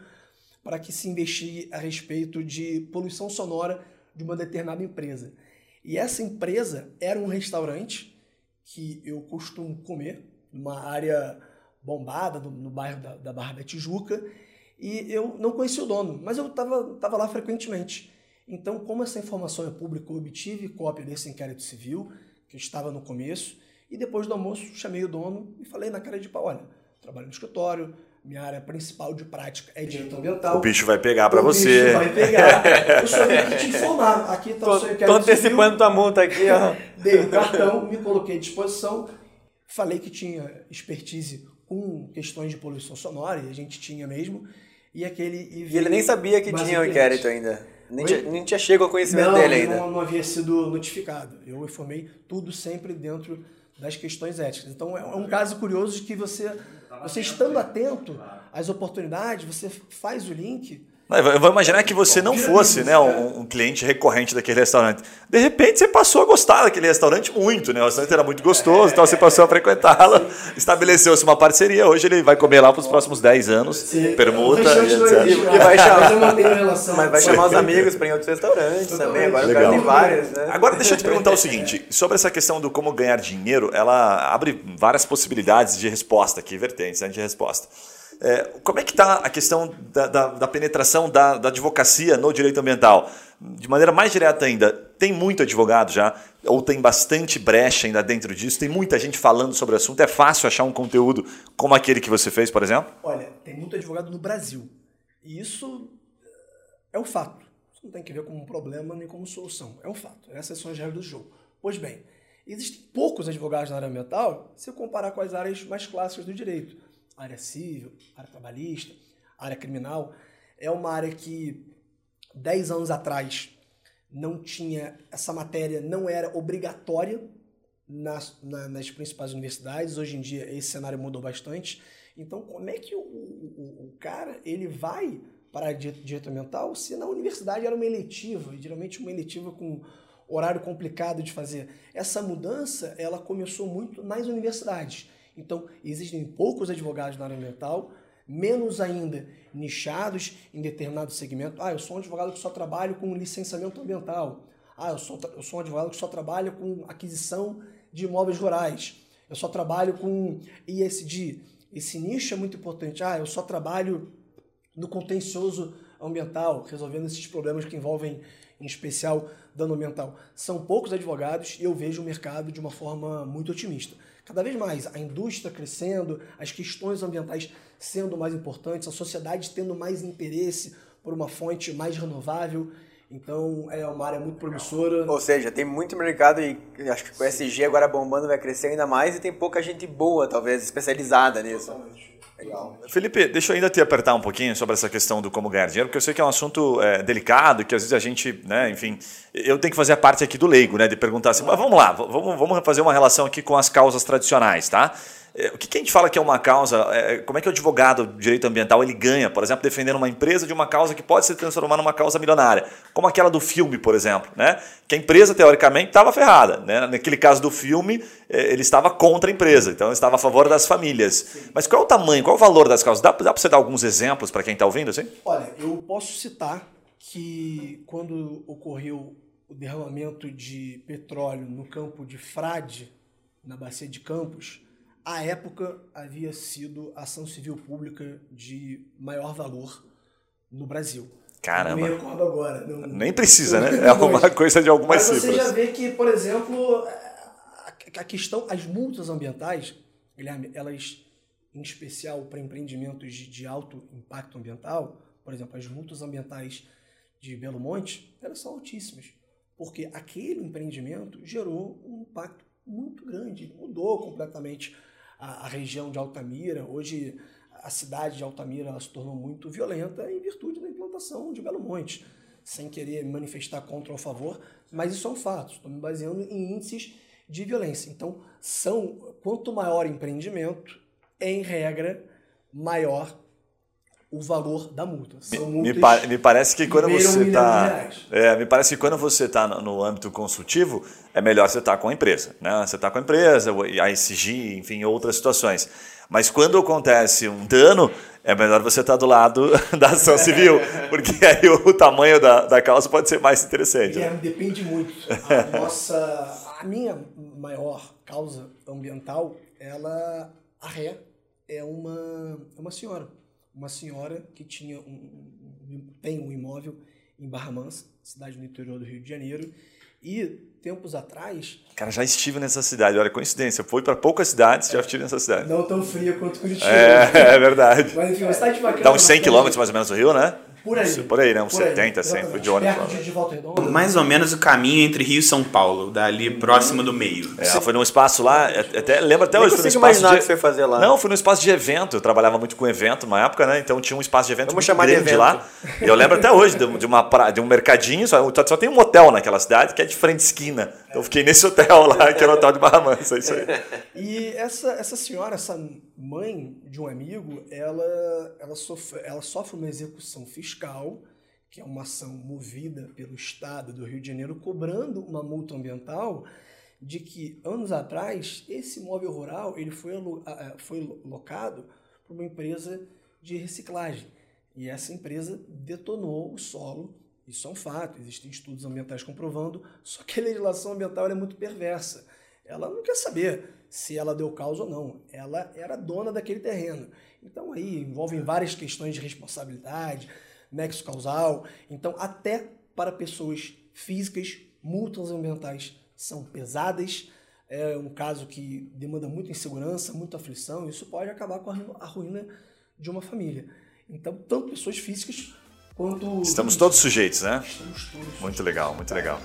para que se investigue a respeito de poluição sonora de uma determinada empresa. E essa empresa era um restaurante que eu costumo comer, numa área bombada, no, no bairro da, da, Barra da Tijuca, e eu não conhecia o dono, mas eu estava tava lá frequentemente. Então, como essa informação é pública, eu obtive cópia desse inquérito civil, que estava no começo, e depois do almoço chamei o dono e falei na cara de pau, olha, trabalho no escritório, minha área principal de prática é direito ambiental. O bicho vai pegar para você. O bicho vai pegar. Eu só vim aqui te informar. Aqui está o seu Tô antecipando tua multa aqui, ó. Dei o cartão, me coloquei à disposição. Falei que tinha expertise com questões de poluição sonora, e a gente tinha mesmo. E aquele. E, e ele nem sabia que tinha o um inquérito ainda. Nem tinha, nem tinha chegado ao conhecimento não, dele ainda. Não, não havia sido notificado. Eu informei tudo sempre dentro das questões éticas. Então é um caso curioso de que você você estando atento às oportunidades, você faz o link eu vou imaginar que você não fosse né, um, um, cliente recorrente daquele restaurante. De repente você passou a gostar daquele restaurante muito, né? O restaurante era muito gostoso, então você passou a frequentá-lo, estabeleceu-se uma parceria. Hoje ele vai comer lá para os próximos 10 anos, Sim. permuta e etc. E vai chamar, mas vai chamar os amigos para ir em outros restaurantes também. Agora Legal. o cara tem vários, né? Agora deixa eu te perguntar o seguinte: sobre essa questão do como ganhar dinheiro, ela abre várias possibilidades de resposta aqui, vertentes né, de resposta. É, como é que está a questão da, da, da penetração da, da, advocacia no direito ambiental? De maneira mais direta ainda, Tem muito advogado já, ou tem bastante brecha ainda dentro disso? Tem muita gente falando sobre o assunto? É fácil achar um conteúdo como aquele que você fez, por exemplo? Olha, tem muito advogado no Brasil. E isso é um fato. Isso não tem que ver com um problema nem como solução. É um fato. Essas são as regras do jogo. Pois bem, existem poucos advogados na área ambiental se comparar com as áreas mais clássicas do direito. Área civil, área trabalhista, área criminal. É uma área que 10 anos atrás não tinha essa matéria, não era obrigatória nas, na, nas principais universidades. Hoje em dia esse cenário mudou bastante. Então, como é que o, o, o cara ele vai para direito ambiental se na universidade era uma eletiva, e geralmente uma eletiva com horário complicado de fazer? Essa mudança ela começou muito nas universidades. Então, existem poucos advogados na área ambiental, menos ainda nichados em determinado segmento. Ah, eu sou um advogado que só trabalho com licenciamento ambiental. Ah, eu sou, eu sou um advogado que só trabalha com aquisição de imóveis rurais. Eu só trabalho com ISD. Esse nicho é muito importante. Ah, eu só trabalho no contencioso ambiental, resolvendo esses problemas que envolvem, em especial, dano ambiental. São poucos advogados e eu vejo o mercado de uma forma muito otimista. Cada vez mais a indústria crescendo, as questões ambientais sendo mais importantes, a sociedade tendo mais interesse por uma fonte mais renovável. Então é uma área muito promissora. Ou seja, tem muito mercado e acho que com o SG agora bombando vai crescer ainda mais e tem pouca gente boa, talvez, especializada nisso. Legal. Felipe, deixa eu ainda te apertar um pouquinho sobre essa questão do como ganhar dinheiro, porque eu sei que é um assunto é, delicado, que às vezes a gente, né, enfim, eu tenho que fazer a parte aqui do leigo, né, de perguntar assim, mas vamos lá, vamos, vamos fazer uma relação aqui com as causas tradicionais, tá? É, o que a gente fala que é uma causa? É, como é que o advogado do direito ambiental ele ganha, por exemplo, defendendo uma empresa de uma causa que pode se transformar numa causa milionária, como aquela do filme, por exemplo, né? Que a empresa teoricamente estava ferrada, né? Naquele caso do filme, é, ele estava contra a empresa, então ele estava a favor das famílias. Mas qual é o tamanho, qual é o valor das causas? Dá, dá para você dar alguns exemplos para quem está ouvindo, assim? Olha, eu posso citar que quando ocorreu o derramamento de petróleo no campo de Frade, na bacia de Campos à época, havia sido a ação civil pública de maior valor no Brasil. Caramba. Não me recordo agora. Não, Nem precisa, né? É uma coisa de algumas Mas cifras. você já vê que, por exemplo, a questão, as multas ambientais, Guilherme, elas, em especial para empreendimentos de, de alto impacto ambiental, por exemplo, as multas ambientais de Belo Monte, elas são altíssimas. Porque aquele empreendimento gerou um impacto muito grande, mudou completamente a, a região de Altamira. Hoje a cidade de Altamira se tornou muito violenta em virtude da implantação de Belo Monte, sem querer manifestar contra ou a favor, mas isso é um fato. Estou me baseando em índices de violência. Então, são quanto maior empreendimento, em regra, maior o valor da multa. Me, pa me, parece que quando você está, é, me parece que quando você está no, no, âmbito consultivo é melhor você estar tá com a empresa, né? Você está com a empresa, a SG, enfim, outras situações. Mas quando acontece um dano, é melhor você estar tá do lado da ação civil, porque aí o, tamanho da, da causa pode ser mais interessante. É, depende muito. A nossa, a minha maior causa ambiental, ela a ré é uma, é uma senhora uma senhora que tinha um, um, tem um imóvel em Barra Mansa, cidade no interior do Rio de Janeiro, e tempos atrás. Cara, já estive nessa cidade, olha, coincidência. Foi para poucas cidades, já estive nessa cidade. Não tão fria quanto Curitiba. É, é verdade. Mas enfim, uma cidade bacana. Dá uns 100 quilômetros mais ou menos do Rio, né? Por aí. Por aí, né? Uns 70, 100, foi de ônibus. De, de Volta Redonda. Mais ou menos o caminho entre Rio e São Paulo, dali próximo do meio. É, foi num espaço lá, até, lembra até hoje, foi num consigo espaço imaginar de... o que você fazer lá. Não, foi num espaço de evento, eu trabalhava muito com evento na época, né? Então tinha um espaço de evento Vamos muito chamar de grande evento. lá. E eu lembro até hoje de, de uma, pra- de um mercadinho, só, só tem um hotel naquela cidade que é de frente esquina. Então eu fiquei nesse hotel lá, que era o hotel de Barra Mansa, isso aí. E essa, essa senhora, essa mãe de um amigo, ela, ela, sofre, ela sofre uma execução fiscal, que é uma ação movida pelo Estado do Rio de Janeiro, cobrando uma multa ambiental de que, anos atrás, esse imóvel rural ele foi, foi lo- locado por uma empresa de reciclagem. E essa empresa detonou o solo isso é um fato, existem estudos ambientais comprovando, só que a legislação ambiental é muito perversa. Ela não quer saber se ela deu causa ou não. Ela era dona daquele terreno. Então aí envolvem várias questões de responsabilidade, nexo causal. Então até para pessoas físicas multas ambientais são pesadas, é um caso que demanda muita insegurança, muita aflição, isso pode acabar com a ruína de uma família. Então, tanto pessoas físicas quanto. Estamos todos sujeitos, né? Estamos todos Muito sujeitos. legal, muito legal.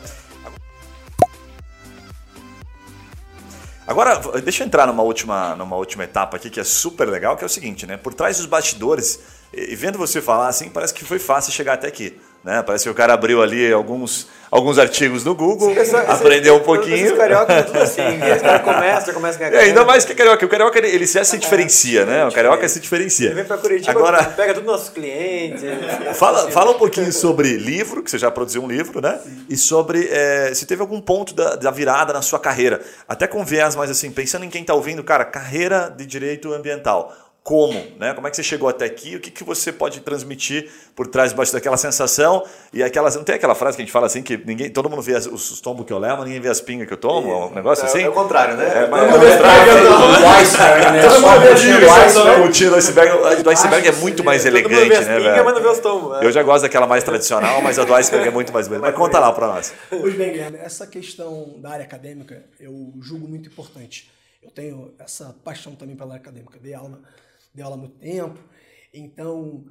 Agora, deixa eu entrar numa última, numa última etapa aqui que é super legal, que é o seguinte, né? Por trás dos bastidores, e vendo você falar assim, parece que foi fácil chegar até aqui. Né? Parece que o cara abriu ali alguns, alguns artigos no Google, aprendeu um pouquinho. Os carioca tudo assim, os caras começam, começam a É, ainda mais que carioca. O carioca ele, ele já se diferencia, né? O carioca se diferencia. Ele vem pra Curitiba, Agora, pega todos os nossos clientes. fala, fala um pouquinho sobre livro, que você já produziu um livro, né? E sobre é, se teve algum ponto da, da virada na sua carreira. Até com viés, mas assim, pensando em quem está ouvindo, cara, carreira de direito ambiental como, né? Como é que você chegou até aqui? O que, que você pode transmitir por trás daquela sensação e aquelas não tem aquela frase que a gente fala assim que ninguém, todo mundo vê as, os tombos que eu levo, ninguém vê as pingas que eu tomo, é um negócio é, assim. É o contrário, né? É, mas é mundo vê o tiro do iceberg, do iceberg é muito mais elegante, né, velho? mas não vê os tombos. Eu já gosto daquela mais tradicional, mas a do iceberg é muito mais bonita. Mas conta lá para nós. Pois bem, Guilherme, essa questão da área acadêmica eu julgo muito importante. Eu tenho essa paixão também pela área acadêmica. Dei aula dei aula há muito tempo. Então,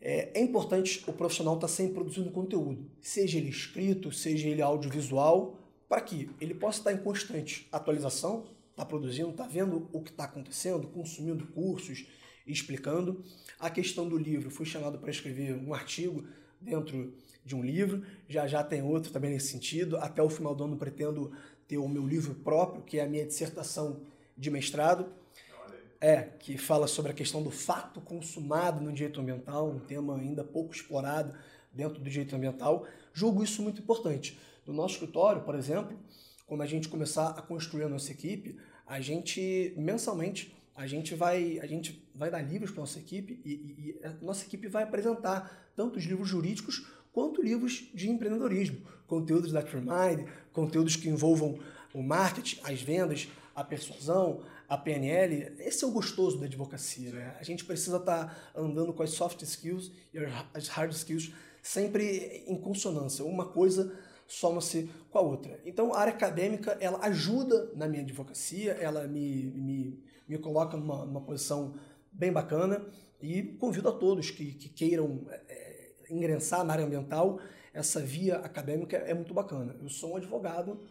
é, é importante o profissional estar tá sempre produzindo conteúdo, seja ele escrito, seja ele audiovisual, para que ele possa estar em constante atualização, está produzindo, está vendo o que está acontecendo, consumindo cursos, explicando. A questão do livro, fui chamado para escrever um artigo dentro de um livro, já já tem outro também nesse sentido. Até o final do ano pretendo ter o meu livro próprio, que é a minha dissertação de mestrado. É, que fala sobre a questão do fato consumado no direito ambiental, um tema ainda pouco explorado dentro do direito ambiental. Julgo isso muito importante. No nosso escritório, por exemplo, quando a gente começar a construir a nossa equipe, a gente, mensalmente, a gente vai, a gente vai dar livros para nossa equipe e, e, e, a nossa equipe vai apresentar tanto os livros jurídicos quanto livros de empreendedorismo, conteúdos da TreeMind, conteúdos que envolvam o marketing, as vendas, a persuasão, a PNL, esse é o gostoso da advocacia, né? A gente precisa estar tá andando com as soft skills e as hard skills sempre em consonância. Uma coisa soma-se com a outra. Então, a área acadêmica, ela ajuda na minha advocacia, ela me, me, me coloca numa, numa posição bem bacana e convido a todos que, que queiram é, ingressar na área ambiental, essa via acadêmica é muito bacana. Eu sou um advogado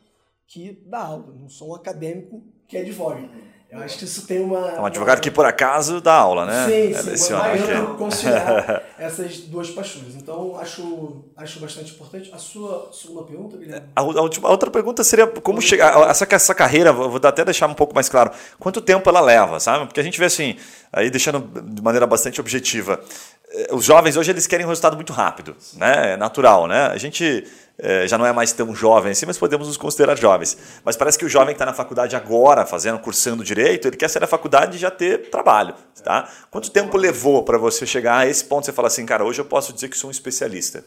que dá aula, não sou um acadêmico que advoga. Eu acho que isso tem uma. É um advogado que por acaso dá aula, né? Sim, sim. Leciona, okay. conciliar essas duas paixões. Então, acho, acho bastante importante. A sua segunda pergunta, Guilherme? A, última, a outra pergunta seria como chegar. Essa, essa carreira, vou até deixar um pouco mais claro. Quanto tempo ela leva, sabe? Porque a gente vê assim, aí deixando de maneira bastante objetiva. Os jovens hoje eles querem um resultado muito rápido, né? É natural, né? A gente é, já não é mais tão jovem assim, mas podemos nos considerar jovens. Mas parece que o jovem que está na faculdade agora, fazendo, cursando direito, ele quer sair da faculdade e já ter trabalho. Tá? Quanto tempo levou para você chegar a esse ponto você falar assim, cara, hoje eu posso dizer que sou um especialista?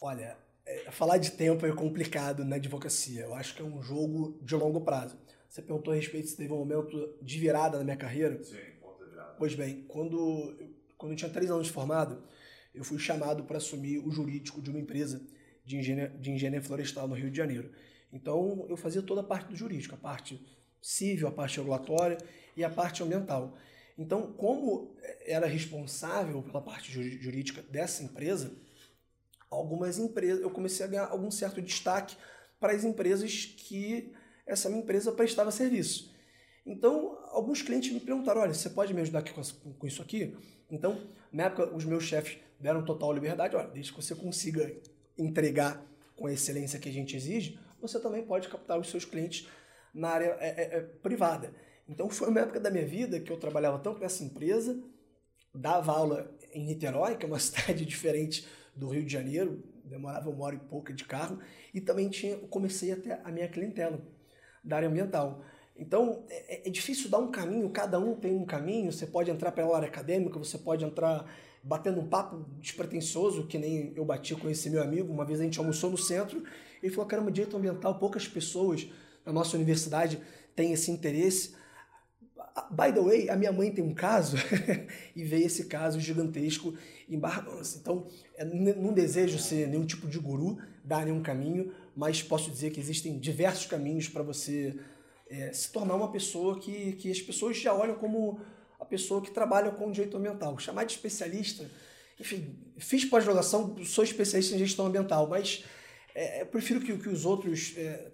Olha, é, falar de tempo é complicado na advocacia. Eu acho que é um jogo de longo prazo. Você perguntou a respeito se teve um momento de virada na minha carreira. Sim, ponto de virada. Pois bem, quando, quando eu tinha três anos de formado, eu fui chamado para assumir o jurídico de uma empresa de engenharia, de engenharia florestal no Rio de Janeiro. Então, eu fazia toda a parte do jurídico, a parte civil, a parte regulatória e a parte ambiental. Então, como era responsável pela parte jurídica dessa empresa, algumas empresas, eu comecei a ganhar algum certo destaque para as empresas que essa minha empresa prestava serviço. Então, alguns clientes me perguntaram: olha, você pode me ajudar aqui com, com isso aqui? Então, na época, os meus chefes deram total liberdade: olha, desde que você consiga entregar com a excelência que a gente exige, você também pode captar os seus clientes na área é, é, é, privada. Então foi uma época da minha vida que eu trabalhava tanto nessa empresa, dava aula em Niterói, que é uma cidade diferente do Rio de Janeiro, demorava uma hora e pouca de carro, e também tinha, comecei até a minha clientela da área ambiental. Então é, é difícil dar um caminho, cada um tem um caminho, você pode entrar pela área acadêmica, você pode entrar batendo um papo despretensioso, que nem eu bati com esse meu amigo. Uma vez a gente almoçou no centro e falou: caramba, direito ambiental, poucas pessoas na nossa universidade têm esse interesse. By the way, a minha mãe tem um caso e veio esse caso gigantesco em Barbados. Então, é, não desejo ser nenhum tipo de guru, dar nenhum caminho, mas posso dizer que existem diversos caminhos para você é, se tornar uma pessoa que, que as pessoas já olham como a pessoa que trabalha com direito ambiental. Chamar de especialista, enfim, fiz pós-graduação, sou especialista em gestão ambiental, mas é, eu prefiro que, que os outros é,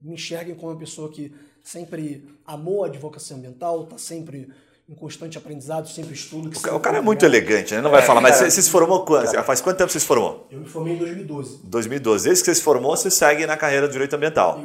me enxerguem como uma pessoa que sempre amou a advocacia ambiental, está sempre em constante aprendizado, sempre estudo. O, o cara é muito elegante, né? Não vai é, falar, mas você, você se formou quando? Faz quanto tempo você se formou? Eu me formei em 2012. 2012. Desde que você se formou, você segue na carreira do direito ambiental.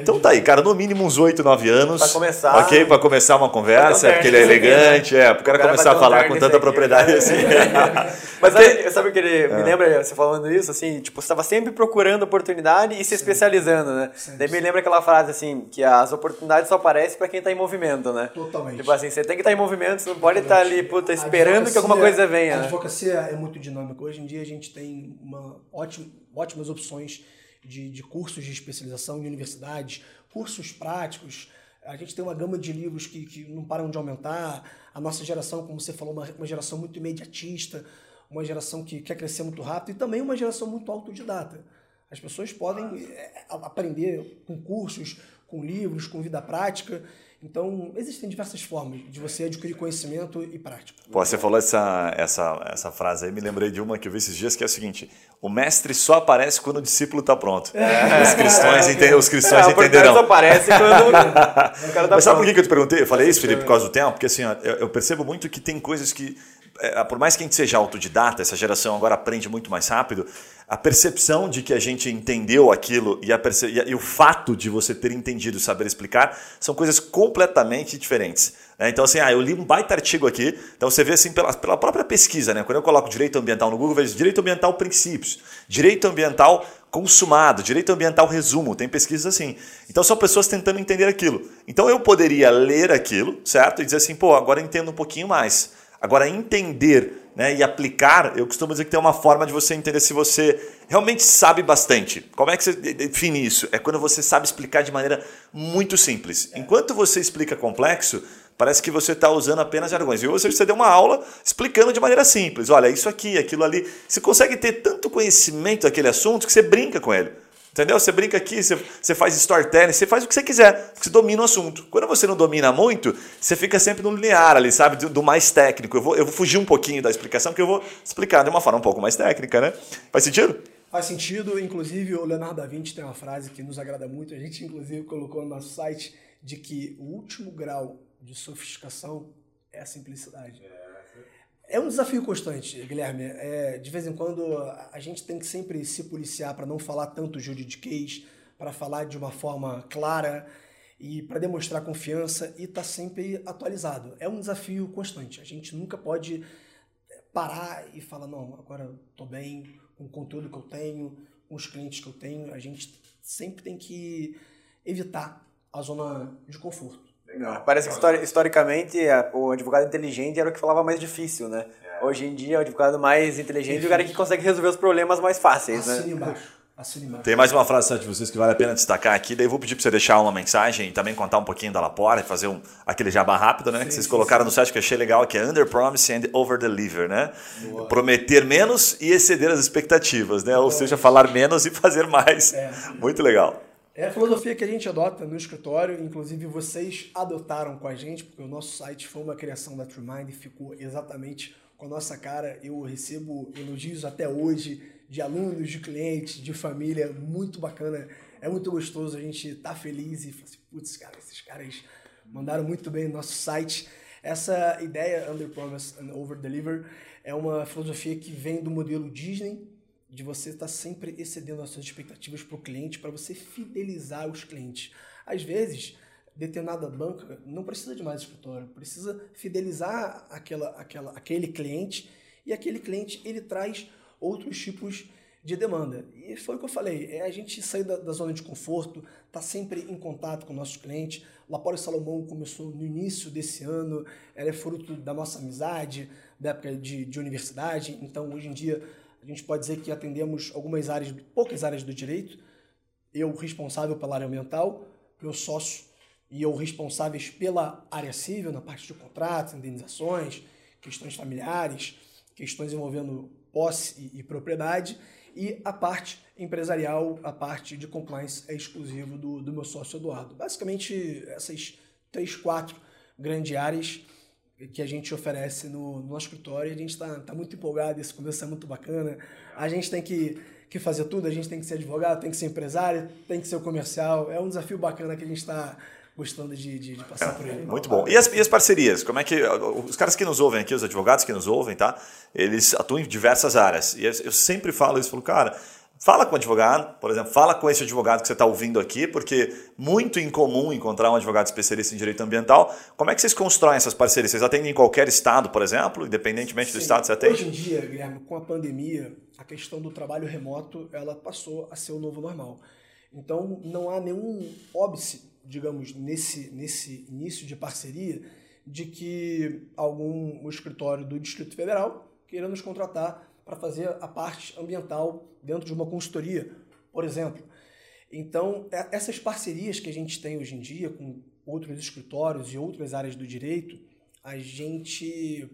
Então tá aí, cara, no mínimo uns 8, 9 anos. Pra começar. Ok, pra começar uma conversa, é porque ele é elegante, é, pro cara, cara começar a falar com tanta propriedade né? assim. mas sabe, sabe o que ele me é. lembra, você falando isso, assim, tipo, você estava sempre procurando oportunidade e se especializando, né? Sim, Daí me lembra aquela frase assim, que as oportunidades só aparecem para quem tá em movimento, né? Totalmente. Tipo assim, você tem que estar tá em movimento, você não pode estar tá ali, puta, esperando que alguma coisa venha. A advocacia é muito dinâmica. Hoje em dia a gente tem uma ótima, ótimas opções de, de cursos de especialização em universidades, cursos práticos. A gente tem uma gama de livros que, que não param de aumentar. A nossa geração, como você falou, uma, uma geração muito imediatista, uma geração que quer crescer muito rápido e também uma geração muito autodidata. As pessoas podem é, aprender com cursos, com livros, com vida prática. Então, existem diversas formas de você adquirir conhecimento e prática. Pô, você falou essa, essa, essa frase aí, me lembrei de uma que eu vi esses dias, que é o seguinte, o mestre só aparece quando o discípulo está pronto. É, os cristãos, é, entendem, os cristãos é, entenderão. só aparece quando o cara tá Mas sabe por que eu te perguntei? Eu falei isso, Felipe, por causa do tempo? Porque assim, ó, eu, eu percebo muito que tem coisas que é, por mais que a gente seja autodidata, essa geração agora aprende muito mais rápido, a percepção de que a gente entendeu aquilo e, a e, o fato de você ter entendido e saber explicar são coisas completamente diferentes. Né? Então, assim, ah, eu li um baita artigo aqui, então você vê assim pela, pela própria pesquisa, né? quando eu coloco direito ambiental no Google, vejo direito ambiental princípios, direito ambiental consumado, direito ambiental resumo, tem pesquisas assim. Então são pessoas tentando entender aquilo. Então eu poderia ler aquilo, certo? E dizer assim, pô, agora eu entendo um pouquinho mais. Agora, entender né, e aplicar, eu costumo dizer que tem uma forma de você entender se você realmente sabe bastante. Como é que você define isso? É quando você sabe explicar de maneira muito simples. Enquanto você explica complexo, parece que você está usando apenas jargões. E você, você deu uma aula explicando de maneira simples. Olha, isso aqui, aquilo ali. Você consegue ter tanto conhecimento daquele assunto que você brinca com ele. Entendeu? Você brinca aqui, você, você faz storytelling, você faz o que você quiser, você domina o assunto. Quando você não domina muito, você fica sempre no linear ali, sabe? Do, do, mais técnico. Eu vou, eu vou fugir um pouquinho da explicação, porque eu vou explicar de uma forma um pouco mais técnica, né? Faz sentido? Faz sentido. Inclusive, o Leonardo da Vinci tem uma frase que nos agrada muito. A gente, inclusive, colocou no nosso site de que o último grau de sofisticação é a simplicidade. É. É um desafio constante, Guilherme. É, de vez em quando a gente tem que sempre se policiar para não falar tanto juridiquês, para falar de uma forma clara e para demonstrar confiança e estar tá sempre atualizado. É um desafio constante. A gente nunca pode é, parar e falar, não, agora estou bem com o conteúdo que eu tenho, com os clientes que eu tenho. A gente sempre tem que evitar a zona de conforto. Legal. Parece que historicamente o advogado inteligente era o que falava mais difícil, né? É. Hoje em dia, o advogado mais inteligente é o cara que consegue resolver os problemas mais fáceis, né? embaixo. Tem mais uma frase de vocês que vale a pena destacar aqui, daí eu vou pedir para você deixar uma mensagem e também contar um pouquinho da Lapora e fazer um, aquele jabá rápido, né? Sim, que vocês sim, colocaram sim. no site que eu achei legal, que é Under Promise and Over Deliver, né? Boa. Prometer menos e exceder as expectativas, né? Boa. Ou seja, falar menos e fazer mais. É. Muito legal. É a filosofia que a gente adota no escritório, inclusive vocês adotaram com a gente, porque o nosso site foi uma criação da TrueMind e ficou exatamente com a nossa cara. Eu recebo elogios até hoje de alunos, de clientes, de família, muito bacana. É muito gostoso, a gente tá feliz e fala assim, putz, cara, esses caras mandaram muito bem no nosso site. Essa ideia, Under Promise and Over Deliver, é uma filosofia que vem do modelo Disney, de você estar tá sempre excedendo as suas expectativas para o cliente, para você fidelizar os clientes. Às vezes, determinada banca não precisa de mais escritório, precisa fidelizar aquela, aquela, aquele cliente e aquele cliente ele traz outros tipos de demanda. E foi o que eu falei, é a gente sair da, da zona de conforto, tá sempre em contato com nossos clientes. Lapore Salomão começou no início desse ano, ela é fruto da nossa amizade, da época de, de universidade, então hoje em dia a gente pode dizer que atendemos algumas áreas, poucas áreas do direito. Eu responsável pela área ambiental, meu sócio e ou responsáveis pela área civil, na parte de contratos, indenizações, questões familiares, questões envolvendo posse e, e propriedade, e a parte empresarial, a parte de compliance é exclusivo do, do meu sócio Eduardo. Basicamente, essas três, quatro grandes áreas que a gente oferece no, no nosso escritório. A gente está tá muito empolgado, esse começo é muito bacana. A gente tem que, que fazer tudo, a gente tem que ser advogado, tem que ser empresário, tem que ser comercial. É um desafio bacana que a gente está gostando de, de, de passar por ele. Muito bom. E as, e as parcerias? Como é que. Os caras que nos ouvem aqui, os advogados que nos ouvem, tá? Eles atuam em diversas áreas. E eu sempre falo isso, falo, cara. Fala com o advogado, por exemplo, fala com esse advogado que você está ouvindo aqui, porque muito incomum encontrar um advogado especialista em direito ambiental. Como é que vocês constroem essas parcerias? Vocês atendem em qualquer estado, por exemplo, independentemente Sim. do estado que você atende? Hoje em dia, Guilherme, com a pandemia, a questão do trabalho remoto ela passou a ser o novo normal. Então, não há nenhum óbice digamos, nesse, nesse início de parceria, de que algum escritório do Distrito Federal queira nos contratar para fazer a parte ambiental dentro de uma consultoria, por exemplo. Então, é, essas parcerias que a gente tem hoje em dia com outros escritórios e outras áreas do direito, a gente.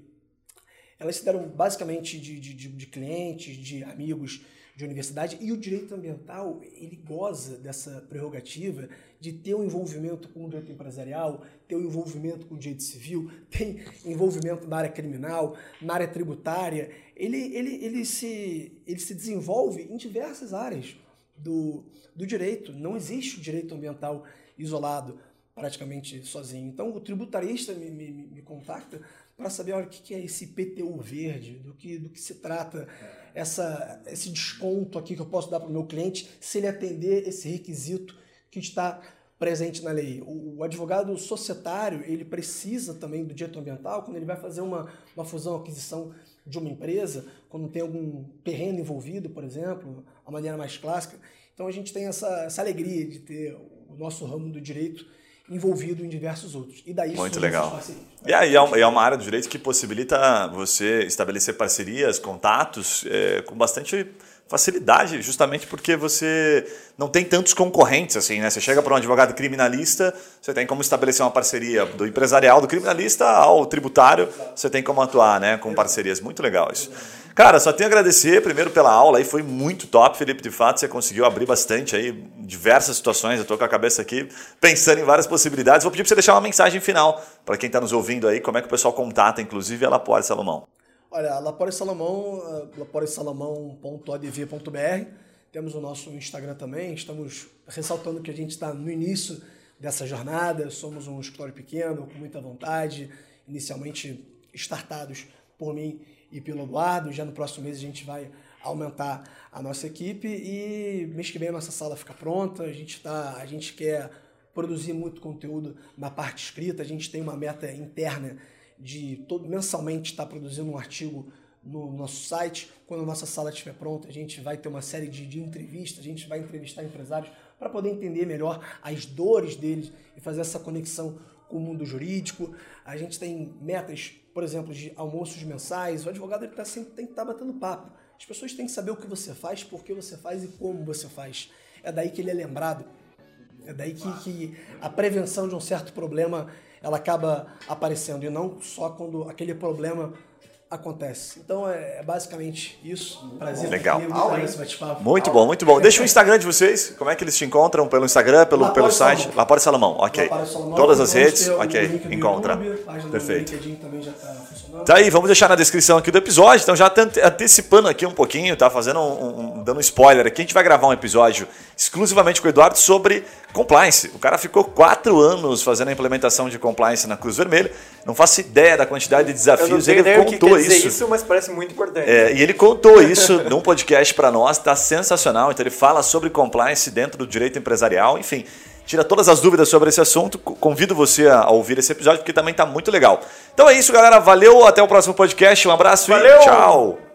Elas se deram basicamente de, de, de clientes, de amigos de universidade e o direito ambiental ele goza dessa prerrogativa de ter um envolvimento com o direito empresarial, ter um envolvimento com o direito civil, tem envolvimento na área criminal, na área tributária, ele, ele, ele, se, ele se desenvolve em diversas áreas do, do direito. Não existe o direito ambiental isolado praticamente sozinho. Então o tributarista me, me, me contacta para saber olha, o que é esse PTU verde, do que, do que se trata essa, esse desconto aqui que eu posso dar para o meu cliente se ele atender esse requisito que está presente na lei. O, o, advogado societário, ele precisa também do direito ambiental quando ele vai fazer uma, uma fusão, aquisição de uma empresa, quando tem algum terreno envolvido, por exemplo, a maneira mais clássica. Então a gente tem essa, essa alegria de ter o nosso ramo do direito envolvido em diversos outros. E daí Muito legal. E aí é uma área do direito que possibilita você estabelecer parcerias, contatos é, com bastante facilidade, justamente porque você não tem tantos concorrentes assim, né? Você chega para um advogado criminalista, você tem como estabelecer uma parceria do empresarial do criminalista ao tributário, você tem como atuar, né, com parcerias. Muito legal isso. Cara, só tenho a agradecer primeiro pela aula aí, foi muito top, Felipe, de fato, você conseguiu abrir bastante aí diversas situações, eu tô com a cabeça aqui pensando em várias possibilidades. Vou pedir para você deixar uma mensagem final para quem está nos ouvindo aí, como é que o pessoal contata, inclusive, a Lapore Salomão. Olha, Lapore Salomão, laporesalomão.odv.br. Temos o nosso Instagram também. Estamos ressaltando que a gente está no início dessa jornada. Somos um escritório pequeno, com muita vontade. Inicialmente startados por mim e pelo Eduardo. Já no próximo mês a gente vai aumentar a nossa equipe e mês que vem a nossa sala fica pronta. A gente, tá, a gente quer produzir muito conteúdo na parte escrita. A gente tem uma meta interna de todo mensalmente estar produzindo um artigo no nosso site. Quando a nossa sala estiver pronta, a gente vai ter uma série de, de entrevistas, a gente vai entrevistar empresários para poder entender melhor as dores deles e fazer essa conexão com o mundo jurídico. A gente tem metas, por exemplo, de almoços mensais. O advogado ele tá sempre, tem que estar tá batendo papo. As pessoas têm que saber o que você faz, por que você faz e como você faz. É daí que ele é lembrado. É daí que, que a prevenção de um certo problema ela acaba aparecendo e não só quando aquele problema acontece. Então é, é basicamente isso. Prazer. Legal. Muito, bom, muito bom. Deixa o Instagram de vocês. Como é que eles te encontram? Pelo Instagram, pelo, Lapore pelo site? Salomão. Lapore Salomão. Ok. Lapore Salomão. Todas as redes? Ok. Encontra. YouTube, Perfeito. LinkedIn também já funcionando. Tá aí, vamos deixar na descrição aqui do episódio. Então, já tá ante- antecipando aqui um pouquinho, tá? Fazendo um, um- dando um spoiler aqui. A gente vai gravar um episódio exclusivamente com o Eduardo sobre compliance. O cara ficou quatro anos fazendo a implementação de compliance na Cruz Vermelha. Não faço ideia da quantidade de Eu não desafios. tenho Ele que contou dizer isso. isso, mas parece muito importante. É, e ele contou isso num podcast para nós, tá sensacional. Então ele fala sobre compliance dentro do direito empresarial, enfim, tira todas as dúvidas sobre esse assunto. Co- Convido você a ouvir esse episódio porque também tá muito legal. Então é isso, galera. Valeu, até o próximo podcast. Um abraço Valeu! e tchau.